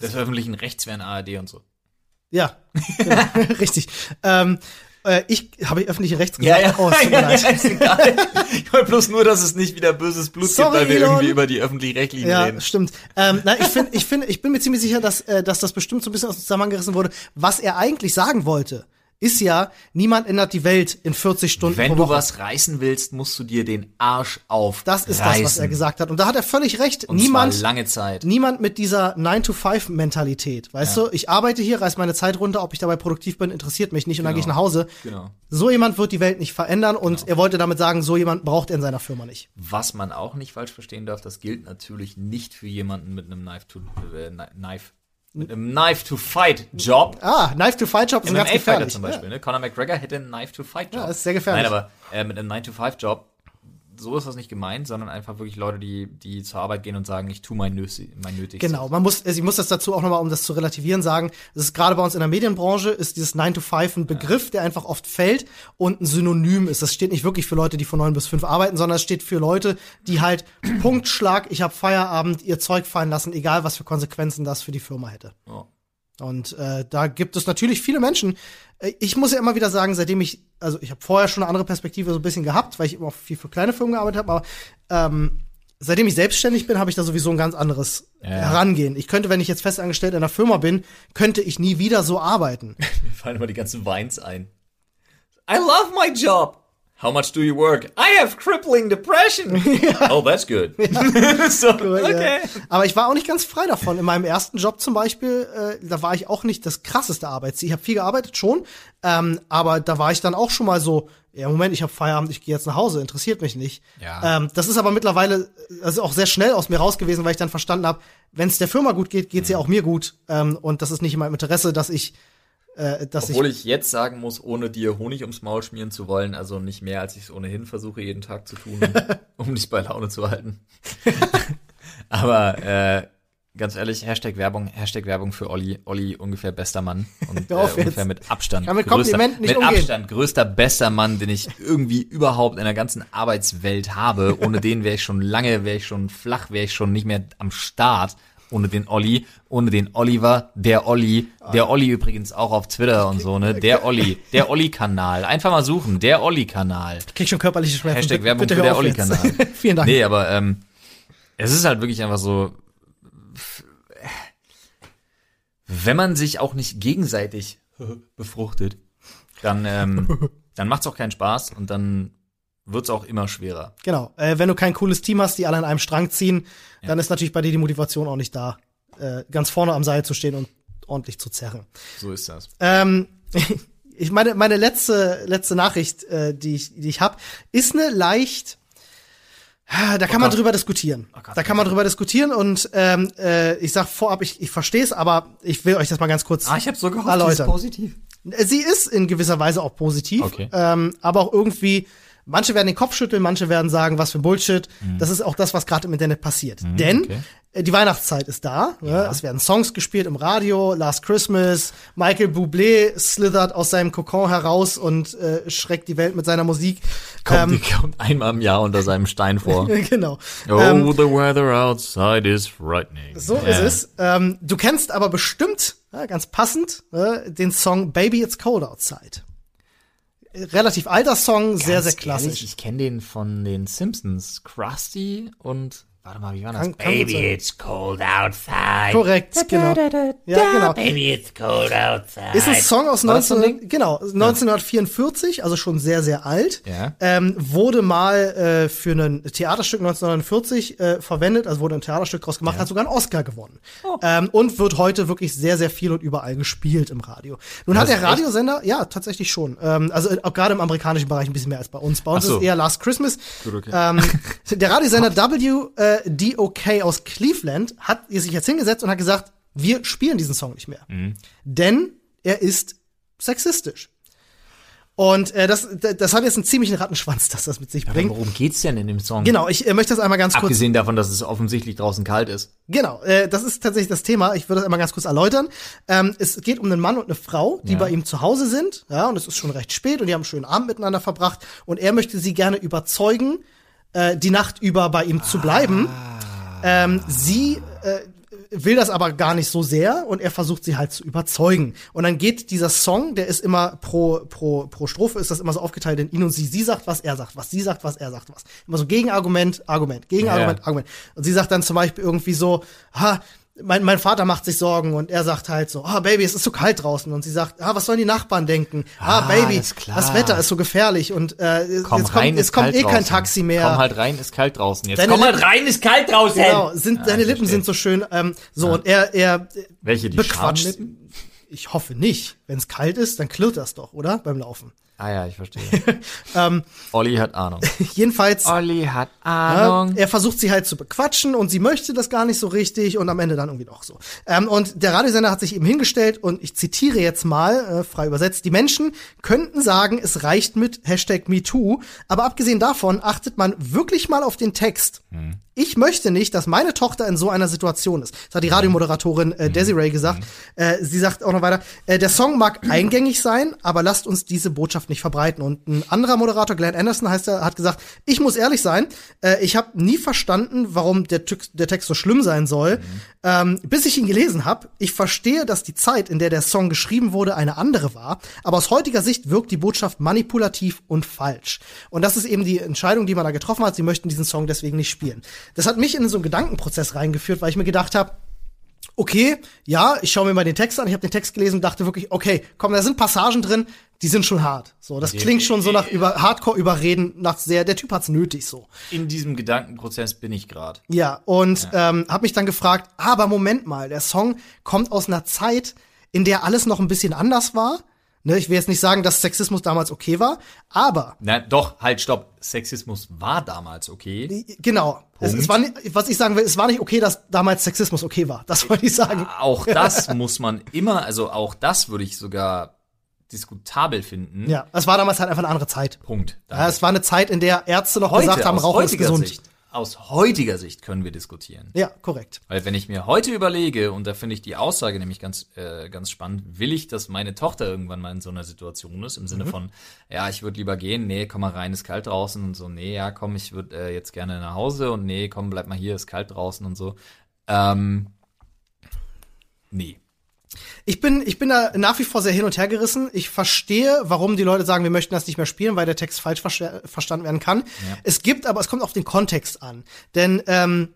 Des öffentlichen Rechts wären ARD und so. Ja, genau, *laughs* *laughs* richtig. Ähm, äh, ich habe öffentliche Rechts gesagt. Oh, es tut mir *laughs* leid. ist egal. Ich wollte bloß nur, dass es nicht wieder böses Blut Sorry, gibt, weil wir Elon. irgendwie über die öffentlich-rechtlichen Ja, reden. stimmt. Ähm, na, ich finde, ich finde, ich bin mir ziemlich sicher, dass, äh, dass das bestimmt so ein bisschen aus dem Zusammenhang gerissen wurde. Was er eigentlich sagen wollte, ist ja, niemand ändert die Welt in 40 Stunden Wenn du was reißen willst, musst du dir den Arsch auf. das ist das, was er gesagt hat. Und da hat er völlig recht. Und niemand, lange Zeit. niemand mit dieser 9-to-5-Mentalität. Weißt du, ich arbeite hier, reiß meine Zeit runter, ob ich dabei produktiv bin, interessiert mich nicht und dann gehe ich nach Hause. Genau. So jemand wird die Welt nicht verändern und er wollte damit sagen, so jemand braucht er in seiner Firma nicht. Was man auch nicht falsch verstehen darf, das gilt natürlich nicht für jemanden mit einem Knife to äh, Knife mit einem Knife to Fight Job. Ah, Knife-to-Fight-Job ist ganz MMA-Fighter gefährlich. zum Beispiel. Ne? Conor McGregor hätte einen Knife to Fight Job. Ja, ist sehr gefährlich. Nein, aber äh, mit einem 9 to 5 Job, so ist das nicht gemeint, sondern einfach wirklich Leute, die die zur Arbeit gehen und sagen, ich tue mein, Nösi, mein Nötigstes. Genau, man muss, also ich muss das dazu auch nochmal, um das zu relativieren, sagen, das ist gerade bei uns in der Medienbranche, ist dieses 9 to 5 ein Begriff, der einfach oft fällt und ein Synonym ist. Das steht nicht wirklich für Leute, die von 9 bis 5 arbeiten, sondern es steht für Leute, die halt Punktschlag, ich habe Feierabend, ihr Zeug fallen lassen, egal was für Konsequenzen das für die Firma hätte. Ja. Und äh, da gibt es natürlich viele Menschen. Äh, Ich muss ja immer wieder sagen, seitdem ich, also ich habe vorher schon eine andere Perspektive so ein bisschen gehabt, weil ich immer auch viel für kleine Firmen gearbeitet habe, aber ähm, seitdem ich selbstständig bin, habe ich da sowieso ein ganz anderes Ja. Herangehen. Ich könnte, wenn ich jetzt festangestellt in einer Firma bin, könnte ich nie wieder so arbeiten. *laughs* Mir fallen immer die ganzen Weins ein. I love my job. How much do you work? I have crippling depression. *laughs* Oh, that's good. *laughs* so, okay. Ja. Aber ich war auch nicht ganz frei davon. In meinem ersten Job zum Beispiel, äh, da war ich auch nicht das krasseste Arbeitsziel. Ich habe viel gearbeitet schon, ähm, aber da war ich dann auch schon mal so, ja Moment, ich habe Feierabend, ich gehe jetzt nach Hause, interessiert mich nicht. Ja. Ähm, das ist aber mittlerweile also auch sehr schnell aus mir raus gewesen, weil ich dann verstanden habe, wenn es der Firma gut geht, geht's ja auch mir gut. Ähm, und das ist nicht in meinem Interesse, dass ich äh, dass Obwohl ich ich jetzt sagen muss, ohne dir Honig ums Maul schmieren zu wollen, also nicht mehr, als ich es ohnehin versuche, jeden Tag zu tun, *laughs* um dich bei Laune zu halten. *laughs* Aber äh, ganz ehrlich, Hashtag Werbung, Hashtag Werbung für Olli. Olli ungefähr bester Mann. Und *laughs* äh, ungefähr mit Abstand. Mit nicht mit umgehen. Abstand größter bester Mann, den ich irgendwie überhaupt in der ganzen Arbeitswelt habe. Ohne den wäre ich schon lange, wäre ich schon flach, wäre ich schon nicht mehr am Start. Ohne den Olli, ohne den Oliver, der Olli, der Olli übrigens auch auf Twitter und so, ne? Der Olli, der Olli-Kanal. Einfach mal suchen, der Olli-Kanal. Krieg schon körperliche Schmerzen. Hashtag Werbung bitte für der. Olli-Kanal. *laughs* Vielen Dank. Nee, aber ähm, es ist halt wirklich einfach so, wenn man sich auch nicht gegenseitig *laughs* befruchtet, dann, ähm, dann macht's auch keinen Spaß und dann wird's auch immer schwerer. Genau. Äh, wenn du kein cooles Team hast, die alle an einem Strang ziehen, dann ist natürlich bei dir die Motivation auch nicht da, äh, ganz vorne am Seil zu stehen und ordentlich zu zerren. So ist das. Ähm, *laughs* ich meine, meine letzte letzte Nachricht, äh, die ich die ich habe, ist eine leicht Ah, da kann man Gott. drüber diskutieren. Gott, da kann man drüber diskutieren und ähm, äh, ich sag vorab, ich, ich verstehe es, aber ich will euch das mal ganz kurz Ah, ich habe so gehofft, erläutern. positiv. Sie ist in gewisser Weise auch positiv, Okay. ähm, aber auch irgendwie, manche werden den Kopf schütteln, manche werden sagen, was für ein Bullshit. Das ist auch das, was gerade im Internet passiert. Denn Mhm. okay. äh, die Weihnachtszeit ist da. Ne? Es werden Songs gespielt im Radio, Last Christmas, Michael Bublé slithert aus seinem Kokon heraus und äh, schreckt die Welt mit seiner Musik. Kommt, Ähm, kommt einmal im Jahr unter seinem Stein vor. *laughs* genau. oh, Ähm, the weather outside is frightening. So ist es. Ähm, du kennst aber bestimmt, ja, ganz passend, äh, den Song Baby It's Cold Outside. Relativ alter Song, sehr, sehr klassisch. Ehrlich, ich kenne den von den Simpsons. Krusty und warte mal, wie war das? Kann- kann gut sein. it's cold outside. Korrekt, genau. Ja, genau. Baby, it's cold outside. Ist ein Song aus War das so ein 19, genau, 1944, also schon sehr, sehr alt. Ja. Ähm, wurde mal äh, für ein Theaterstück 1949 äh, verwendet, also wurde ein Theaterstück draus gemacht, hat sogar einen Oscar gewonnen. Oh. Ähm, und wird heute wirklich sehr, sehr viel und überall gespielt im Radio. Nun hat Das der ist echt? Radiosender, ja, tatsächlich schon. Ähm, also äh, auch gerade im amerikanischen Bereich ein bisschen mehr als bei uns. Bei uns so. ist eher Last Christmas. Gut, okay. Ähm, *laughs* der Radiosender WDOK aus Cleveland hat sich jetzt hingesetzt und hat gesagt, wir spielen diesen Song nicht mehr. Mhm. Denn er ist sexistisch. Und äh, das, das hat jetzt einen ziemlichen Rattenschwanz, dass das mit sich Aber bringt. worum geht's denn in dem Song? Genau, ich äh, möchte das einmal ganz kurz. Abgesehen davon, dass es offensichtlich draußen kalt ist. Genau, äh, das ist tatsächlich das Thema. Ich würde das einmal ganz kurz erläutern. Ähm, es geht um einen Mann und eine Frau, die Ja. bei ihm zu Hause sind. Ja, und es ist schon recht spät und die haben einen schönen Abend miteinander verbracht. Und er möchte sie gerne überzeugen, äh, die Nacht über bei ihm zu bleiben. Ähm, sie äh, will das aber gar nicht so sehr und er versucht sie halt zu überzeugen. Und dann geht dieser Song, der ist immer pro, pro, pro Strophe ist das immer so aufgeteilt in ihn und sie. Sie sagt, was er sagt, was sie sagt, was er sagt, was. Immer so Gegenargument, Argument, Gegenargument, Ja. Argument. Und sie sagt dann zum Beispiel irgendwie so, ha, mein, mein Vater macht sich Sorgen und er sagt halt so, ah, Baby, es ist so kalt draußen. Und sie sagt, ah, was sollen die Nachbarn denken? Ah, Ah, Baby, das Wetter ist so gefährlich und äh, Komm jetzt rein, kommt, jetzt kommt eh kein draußen. Taxi mehr. Komm halt rein, ist kalt draußen. Jetzt Deine komm halt rein, ist kalt draußen. Genau, sind, deine ich Lippen verstehe. sind so schön. Ähm, so, und er, er Welche, die bequatscht. Ich hoffe nicht. Wenn es kalt ist, dann klirrt das doch, oder? Beim Laufen. Ah ja, ich verstehe. *laughs* Ähm, Olli hat Ahnung. *laughs* Jedenfalls, Olli hat ja, Ahnung. er versucht sie halt zu bequatschen und sie möchte das gar nicht so richtig und am Ende dann irgendwie doch so. Ähm, und der Radiosender hat sich eben hingestellt und ich zitiere jetzt mal, äh, frei übersetzt, die Menschen könnten sagen, es reicht mit Hashtag MeToo, aber abgesehen davon achtet man wirklich mal auf den Text. Ich möchte nicht, dass meine Tochter in so einer Situation ist. Das hat die Radiomoderatorin äh, Desiree gesagt. Äh, sie sagt auch noch weiter, äh, der Song mag eingängig sein, aber lasst uns diese Botschaft nicht verbreiten. Und ein anderer Moderator, Glenn Anderson heißt er, hat gesagt, ich muss ehrlich sein, äh, ich habe nie verstanden, warum der, der Text so schlimm sein soll, ähm, bis ich ihn gelesen habe. Ich verstehe, dass die Zeit, in der der Song geschrieben wurde, eine andere war, aber aus heutiger Sicht wirkt die Botschaft manipulativ und falsch. Und das ist eben die Entscheidung, die man da getroffen hat. Sie möchten diesen Song deswegen nicht spielen. Das hat mich in so einen Gedankenprozess reingeführt, weil ich mir gedacht habe, okay, ja, ich schaue mir mal den Text an. Ich habe den Text gelesen und dachte wirklich, okay, komm, da sind Passagen drin, die sind schon hart. So, das klingt schon so nach über Hardcore überreden, nach sehr. Der Typ hat's nötig so. In diesem Gedankenprozess bin ich gerade. Ja, und ähm, habe mich dann gefragt, aber Moment mal, der Song kommt aus einer Zeit, in der alles noch ein bisschen anders war. Ne, ich will jetzt nicht sagen, dass Sexismus damals okay war, aber Na, doch, halt, stopp. Sexismus war damals okay. genau, es, es war was ich sagen will, es war nicht okay, dass damals Sexismus okay war. Das wollte ich sagen. Auch das *laughs* muss man immer, also auch das würde ich sogar diskutabel finden. Ja, es war damals halt einfach eine andere Zeit. Punkt. Ja, es war eine Zeit, in der Ärzte noch Heute, gesagt haben, Rauchen ist gesund. Sicht, aus heutiger Sicht können wir diskutieren. Ja, korrekt. Weil wenn ich mir heute überlege, und da finde ich die Aussage nämlich ganz, äh, ganz spannend, will ich, dass meine Tochter irgendwann mal in so einer Situation ist, im Sinne Mhm. von, ja, ich würde lieber gehen, nee, komm mal rein, ist kalt draußen und so, nee, ja, komm, ich würde äh, jetzt gerne nach Hause und nee, komm, bleib mal hier, ist kalt draußen und so. Ähm, nee. Ich bin, ich bin da nach wie vor sehr hin und her gerissen. Ich verstehe, warum die Leute sagen, wir möchten das nicht mehr spielen, weil der Text falsch verste- verstanden werden kann. Es gibt aber, es kommt auf den Kontext an. Denn ähm,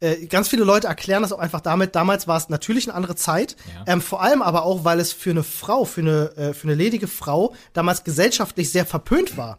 äh, ganz viele Leute erklären das auch einfach damit, damals war es natürlich eine andere Zeit. Ja. Ähm, vor allem aber auch, weil es für eine Frau, für eine, äh, für eine ledige Frau damals gesellschaftlich sehr verpönt war.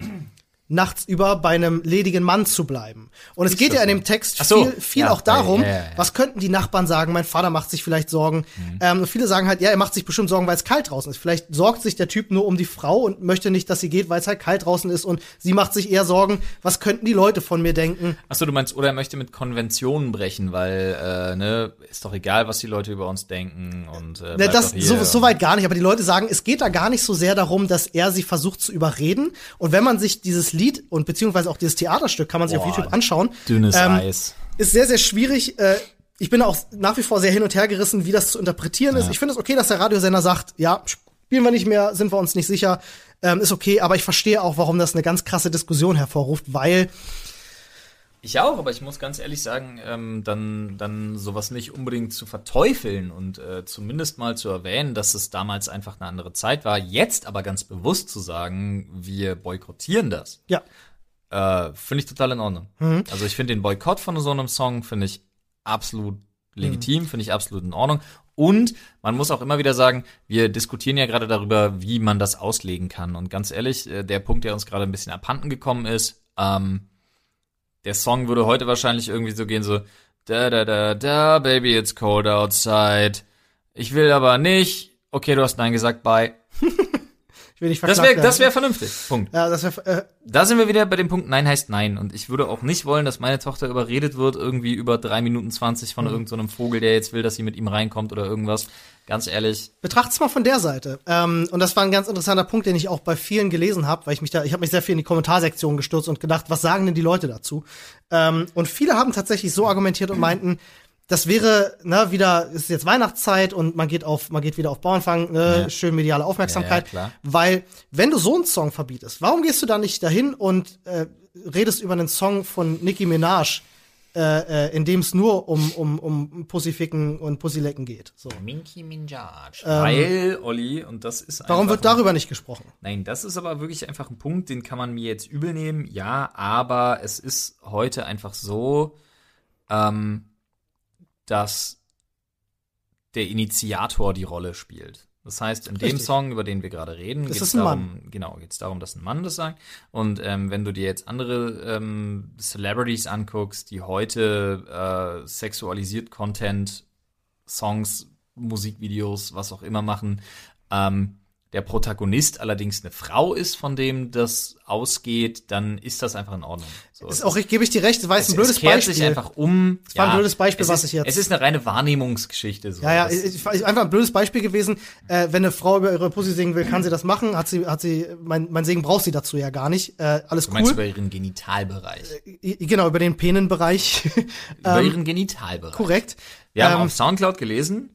Nachts über bei einem ledigen Mann zu bleiben. Und es geht ja in dem Text so, viel, viel ja, auch darum, ja, ja, was könnten die Nachbarn sagen, mein Vater macht sich vielleicht Sorgen. Ähm, und viele sagen halt, ja, er macht sich bestimmt Sorgen, weil es kalt draußen ist. Vielleicht sorgt sich der Typ nur um die Frau und möchte nicht, dass sie geht, weil es halt kalt draußen ist. Und sie macht sich eher Sorgen, was könnten die Leute von mir denken. Achso, du meinst, oder er möchte mit Konventionen brechen, weil, äh, ne, ist doch egal, was die Leute über uns denken und äh, Ne, das so, so weit gar nicht, aber die Leute sagen, es geht da gar nicht so sehr darum, dass er sie versucht zu überreden. Und wenn man sich dieses Lied und beziehungsweise auch dieses Theaterstück kann man sich auf Boah, YouTube anschauen. Dünnes ähm, Eis. Ist sehr, sehr schwierig. Äh, ich bin auch nach wie vor sehr hin und her gerissen, wie das zu interpretieren ist. Ich finde es okay, dass der Radiosender sagt, ja, spielen wir nicht mehr, sind wir uns nicht sicher. Ähm, ist okay, aber ich verstehe auch, warum das eine ganz krasse Diskussion hervorruft, weil Ich auch, aber ich muss ganz ehrlich sagen, ähm, dann, dann sowas nicht unbedingt zu verteufeln und äh, zumindest mal zu erwähnen, dass es damals einfach eine andere Zeit war. Jetzt aber ganz bewusst zu sagen, wir boykottieren das, ja, äh, finde ich total in Ordnung. Also ich finde den Boykott von so einem Song, finde ich absolut legitim, finde ich absolut in Ordnung. Und man muss auch immer wieder sagen, wir diskutieren ja gerade darüber, wie man das auslegen kann. Und ganz ehrlich, äh, der Punkt, der uns gerade ein bisschen abhanden gekommen ist, ähm, der Song würde heute wahrscheinlich irgendwie so gehen, so da da da da, baby, it's cold outside. Ich will aber nicht. Okay, du hast nein gesagt, bye. Will nicht Das verklagt wäre das werden. wäre vernünftig. Punkt. ja, das wäre äh, Da sind wir wieder bei dem Punkt, nein heißt nein. Und ich würde auch nicht wollen, dass meine Tochter überredet wird, irgendwie über drei Minuten zwanzig von irgendeinem so einem Vogel, der jetzt will, dass sie mit ihm reinkommt oder irgendwas. Ganz ehrlich. Betracht's mal von der Seite. Ähm, und das war ein ganz interessanter Punkt, den ich auch bei vielen gelesen habe, weil ich mich da, ich habe mich sehr viel in die Kommentarsektion gestürzt und gedacht, was sagen denn die Leute dazu? Ähm, und viele haben tatsächlich so argumentiert und meinten, das wäre, ne, wieder, es ist jetzt Weihnachtszeit und man geht auf, man geht wieder auf Bauernfang, ne, Ja. schön mediale Aufmerksamkeit. Ja, ja. Weil, wenn du so einen Song verbietest, warum gehst du da nicht dahin und äh, redest über einen Song von Nicki Minaj, äh, äh, in dem es nur um, um, um Pussyficken und Pussylecken geht? So. Minky Minaj. Weil, Olli, und das ist Ähm, Warum einfach wird darüber nicht gesprochen? Nein, das ist aber wirklich einfach ein Punkt, den kann man mir jetzt übel nehmen. Ja, aber es ist heute einfach so, ähm, dass der Initiator die Rolle spielt. Das heißt, in dem Richtig. Song, über den wir gerade reden, geht es darum, genau, darum, dass ein Mann das sagt. Und ähm, wenn du dir jetzt andere ähm, Celebrities anguckst, die heute äh, sexualisiert Content, Songs, Musikvideos, was auch immer machen, ähm, der Protagonist allerdings eine Frau ist, von dem das ausgeht, dann ist das einfach in Ordnung. So, Ist auch, ich gebe ich dir recht, war jetzt ein es, blödes es kehrt Beispiel. sich einfach um. Es war ein blödes Beispiel, es was ist, ich jetzt- Es ist eine reine Wahrnehmungsgeschichte. So. ja, ja, ist einfach ein blödes Beispiel gewesen. Äh, wenn eine Frau über ihre Pussy singen will, kann sie das machen. Hat sie, hat sie, mein, mein Segen braucht sie dazu ja gar nicht. Äh, alles du meinst cool. über ihren Genitalbereich. I- Genau, über den Penenbereich. über *laughs* ihren Genitalbereich. Korrekt. Wir haben Ähm, auf Soundcloud gelesen,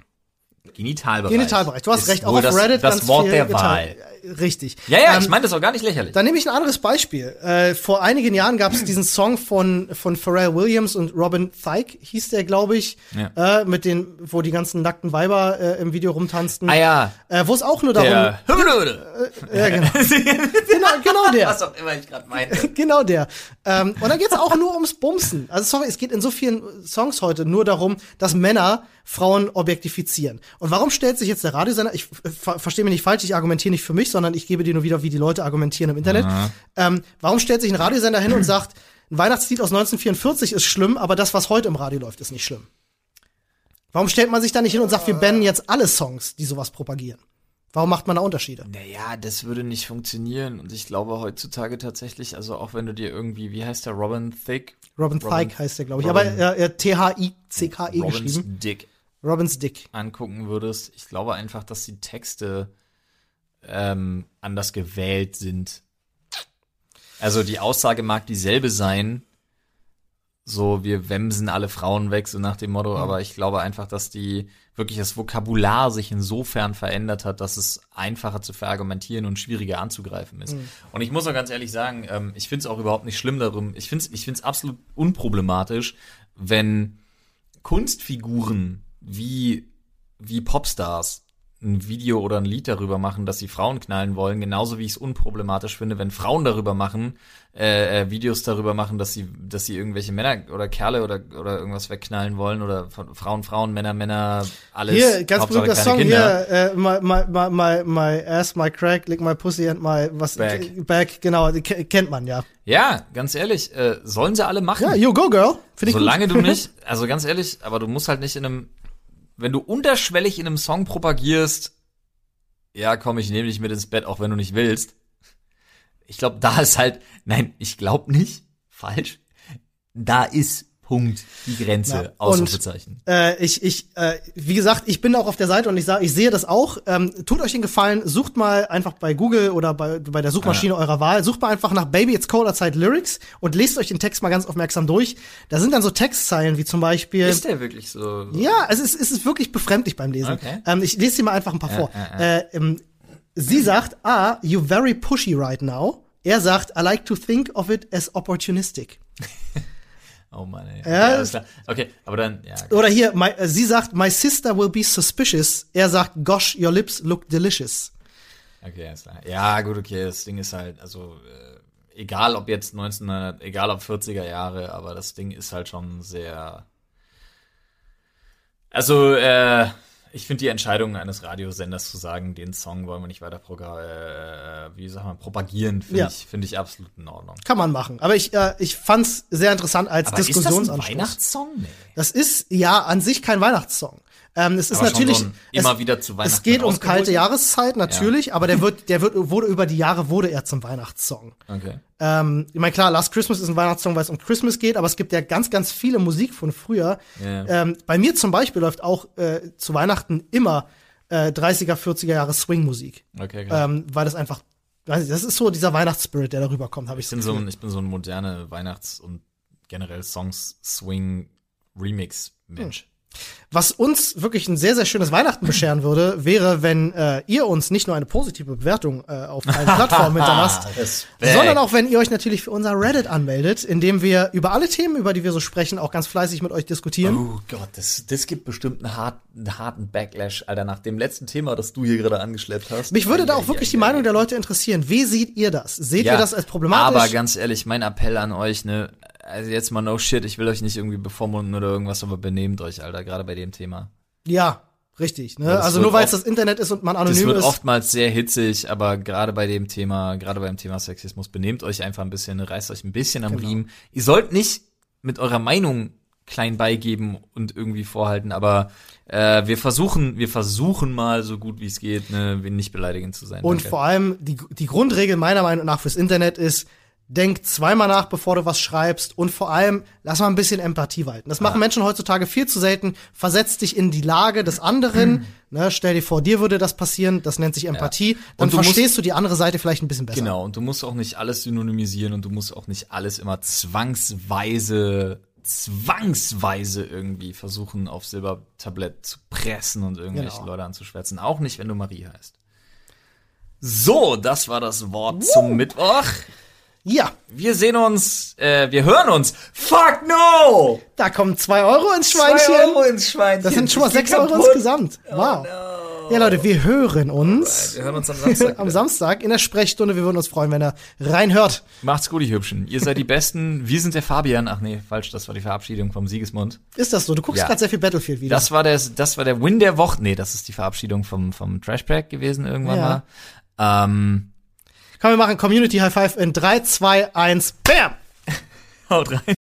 Genitalbereich. Genitalbereich. Du hast recht, auch auf das, Reddit das ganz Wort viel der. Wahl. Richtig. Ja, ja, Ähm, ich meine das auch gar nicht lächerlich. Dann nehme ich ein anderes Beispiel. Äh, vor einigen Jahren gab es diesen Song von, von Pharrell Williams und Robin Thicke, hieß der, glaube ich, Ja. äh, mit den, wo die ganzen nackten Weiber äh, im Video rumtanzten. ah ja, Äh, wo es auch nur darum, der Hübelöde. ja, genau. *laughs* genau, genau der. Was auch immer ich gerade meinte. *laughs* Genau der. Ähm, und dann geht's auch nur ums Bumsen. Also sorry, es geht in so vielen Songs heute nur darum, dass Männer Frauen objektifizieren. Und warum stellt sich jetzt der Radiosender, ich äh, ver verstehe mich nicht falsch, ich argumentiere nicht für mich, sondern ich gebe dir nur wieder, wie die Leute argumentieren im Internet. Ähm, warum stellt sich ein Radiosender hin und sagt, ein Weihnachtslied aus 1944 ist schlimm, aber das, was heute im Radio läuft, ist nicht schlimm? Warum stellt man sich da nicht hin und sagt, wir bannen jetzt alle Songs, die sowas propagieren? Warum macht man da Unterschiede? Naja, das würde nicht funktionieren. Und ich glaube heutzutage tatsächlich, also auch wenn du dir irgendwie, wie heißt der, Robin Thicke? Robin Robin- Thicke heißt der, glaube ich. Robin- aber äh, äh, T-H-I-C-K-E geschrieben. Dick Robins Dick. angucken würdest, ich glaube einfach, dass die Texte ähm, anders gewählt sind. Also die Aussage mag dieselbe sein, so wir wemsen alle Frauen weg, so nach dem Motto, aber ich glaube einfach, dass die wirklich das Vokabular sich insofern verändert hat, dass es einfacher zu verargumentieren und schwieriger anzugreifen ist. Und ich muss auch ganz ehrlich sagen, ähm, ich finde es auch überhaupt nicht schlimm darum, ich finde es ich find's absolut unproblematisch, wenn Kunstfiguren wie, wie Popstars ein Video oder ein Lied darüber machen, dass sie Frauen knallen wollen, genauso wie ich es unproblematisch finde, wenn Frauen darüber machen, äh, äh, Videos darüber machen, dass sie, dass sie irgendwelche Männer oder Kerle oder oder irgendwas wegknallen wollen oder von Frauen, Frauen, Männer, Männer, alles. Hier, ganz berühmter Song Kinder. hier, äh, my, my, my, my, my ass, my crack, lick my pussy and my, was, Back. back genau, kennt man, ja. Ja, ganz ehrlich, äh, sollen sie alle machen. Ja, you go, girl. Finde ich Solange gut. du *laughs* nicht, also ganz ehrlich, aber du musst halt nicht in einem, wenn du unterschwellig in einem Song propagierst, ja, komm, ich nehme dich mit ins Bett, auch wenn du nicht willst. Ich glaube, da ist halt, nein, ich glaube nicht, falsch. Da ist Punkt die Grenze, Ja, und- Ausrufezeichen. Äh, ich, ich, äh, wie gesagt, ich bin auch auf der Seite und ich sage, ich sehe das auch. Ähm, tut euch den Gefallen, sucht mal einfach bei Google oder bei, bei der Suchmaschine eurer Wahl, sucht mal einfach nach Baby It's Colder Zeit Lyrics und lest euch den Text mal ganz aufmerksam durch. Da sind dann so Textzeilen wie zum Beispiel. Ist der wirklich so? Ja, es ist, es ist wirklich befremdlich beim Lesen. Okay. Ähm, ich lese dir mal einfach ein paar vor. Äh, ähm, sie sagt, ah, you very pushy right now. Er sagt, I like to think of it as opportunistic. *laughs* Oh Mann, ey. Ja, alles klar. Okay, aber dann, ja. okay. Oder hier, my, äh, sie sagt, my sister will be suspicious. Er sagt, gosh, your lips look delicious. Okay, alles klar. Ja, gut, okay, das Ding ist halt, also, äh, egal ob jetzt 1900, egal ob 40er Jahre, aber das Ding ist halt schon sehr. Also, äh, ich finde die Entscheidung eines Radiosenders zu sagen, den Song wollen wir nicht weiter äh, wie sagt man, propagieren, finde Ja. ich, finde ich absolut in Ordnung. Kann man machen. Aber ich, äh, ich fand's sehr interessant als Aber ist das ein Diskussionsanstoß. Weihnachtssong? Nee. Das ist ja an sich kein Weihnachtssong. Ähm, es ist Aber schon natürlich es, immer wieder zu Es Weihnachten geht um kalte Jahreszeit natürlich, aber der wird, der wird wurde über die Jahre wurde er zum Weihnachtssong. Okay. Ähm, ich meine, klar, Last Christmas ist ein Weihnachtssong, weil es um Christmas geht, aber es gibt ja ganz, ganz viele Musik von früher. Ja. Ähm, bei mir zum Beispiel läuft auch äh, zu Weihnachten immer äh, 30er, 40er Jahre Swing-Musik. Okay, klar. Ähm, weil das einfach, weiß ich, das ist so dieser Weihnachtsspirit, der darüber kommt, habe ich Ich bin so ein, ich bin so ein moderne Weihnachts- und generell Songs Swing Remix Mensch. Was uns wirklich ein sehr, sehr schönes Weihnachten bescheren würde, wäre, wenn äh, ihr uns nicht nur eine positive Bewertung äh, auf allen *laughs* Plattformen hinterlasst, sondern auch wenn ihr euch natürlich für unser Reddit anmeldet, in dem wir über alle Themen, über die wir so sprechen, auch ganz fleißig mit euch diskutieren. Oh Gott, das, das gibt bestimmt einen, hart, einen harten Backlash, Alter, nach dem letzten Thema, das du hier gerade angeschleppt hast. Mich würde da auch wirklich die Meinung der Leute interessieren. Wie seht ihr das? Seht Ja, ihr das als problematisch? Aber ganz ehrlich, mein Appell an euch, ne, also jetzt mal no shit, ich will euch nicht irgendwie bevormunden oder irgendwas, aber benehmt euch, Alter, gerade bei dem Thema. ja, richtig. Ne? das Also wird nur weil es das Internet ist und man anonym wird ist. oftmals sehr hitzig, aber gerade bei dem Thema, gerade beim Thema Sexismus, benehmt euch einfach ein bisschen, reißt euch ein bisschen am Genau. Riemen. Ihr sollt nicht mit eurer Meinung klein beigeben und irgendwie vorhalten, aber äh, wir versuchen, wir versuchen mal so gut wie es geht, ne, nicht beleidigend zu sein. Und Danke. vor allem die, die Grundregel meiner Meinung nach fürs Internet ist, denk zweimal nach, bevor du was schreibst und vor allem lass mal ein bisschen Empathie walten. Das machen Menschen heutzutage viel zu selten. Versetz dich in die Lage des anderen. *clears throat* ne, stell dir vor, dir würde das passieren. Das nennt sich Empathie. Dann Und du musst- verstehst du die andere Seite vielleicht ein bisschen besser. Genau, und du musst auch nicht alles synonymisieren und du musst auch nicht alles immer zwangsweise, zwangsweise irgendwie versuchen, auf Silbertablett zu pressen und irgendwelche Genau. Leute anzuschwärzen. Auch nicht, wenn du Marie heißt. So, das war das Wort zum Mittwoch. Ja, Wir sehen uns, äh, wir hören uns. Fuck no! da kommen zwei Euro ins Schweinchen. Zwei Euro ins Schweinchen. Das sind schon mal sechs Euro insgesamt. Wow. Ja, Leute, wir hören uns Wir hören uns am Samstag. *laughs* am. Samstag in der Sprechstunde. Wir würden uns freuen, wenn ihr reinhört. Macht's gut, die Hübschen. Ihr seid die Besten. Wir sind der Fabian. Ach nee, falsch, das war die Verabschiedung vom Siegesmund. Ist das so? Du guckst Ja. gerade sehr viel Battlefield wieder. Das war der, das war der Win der Woche. Nee, das ist die Verabschiedung vom, vom Trashpack gewesen irgendwann Ja. mal. Ähm, Komm, wir machen Community High Five in 3, 2, 1, BAM! *laughs* haut rein.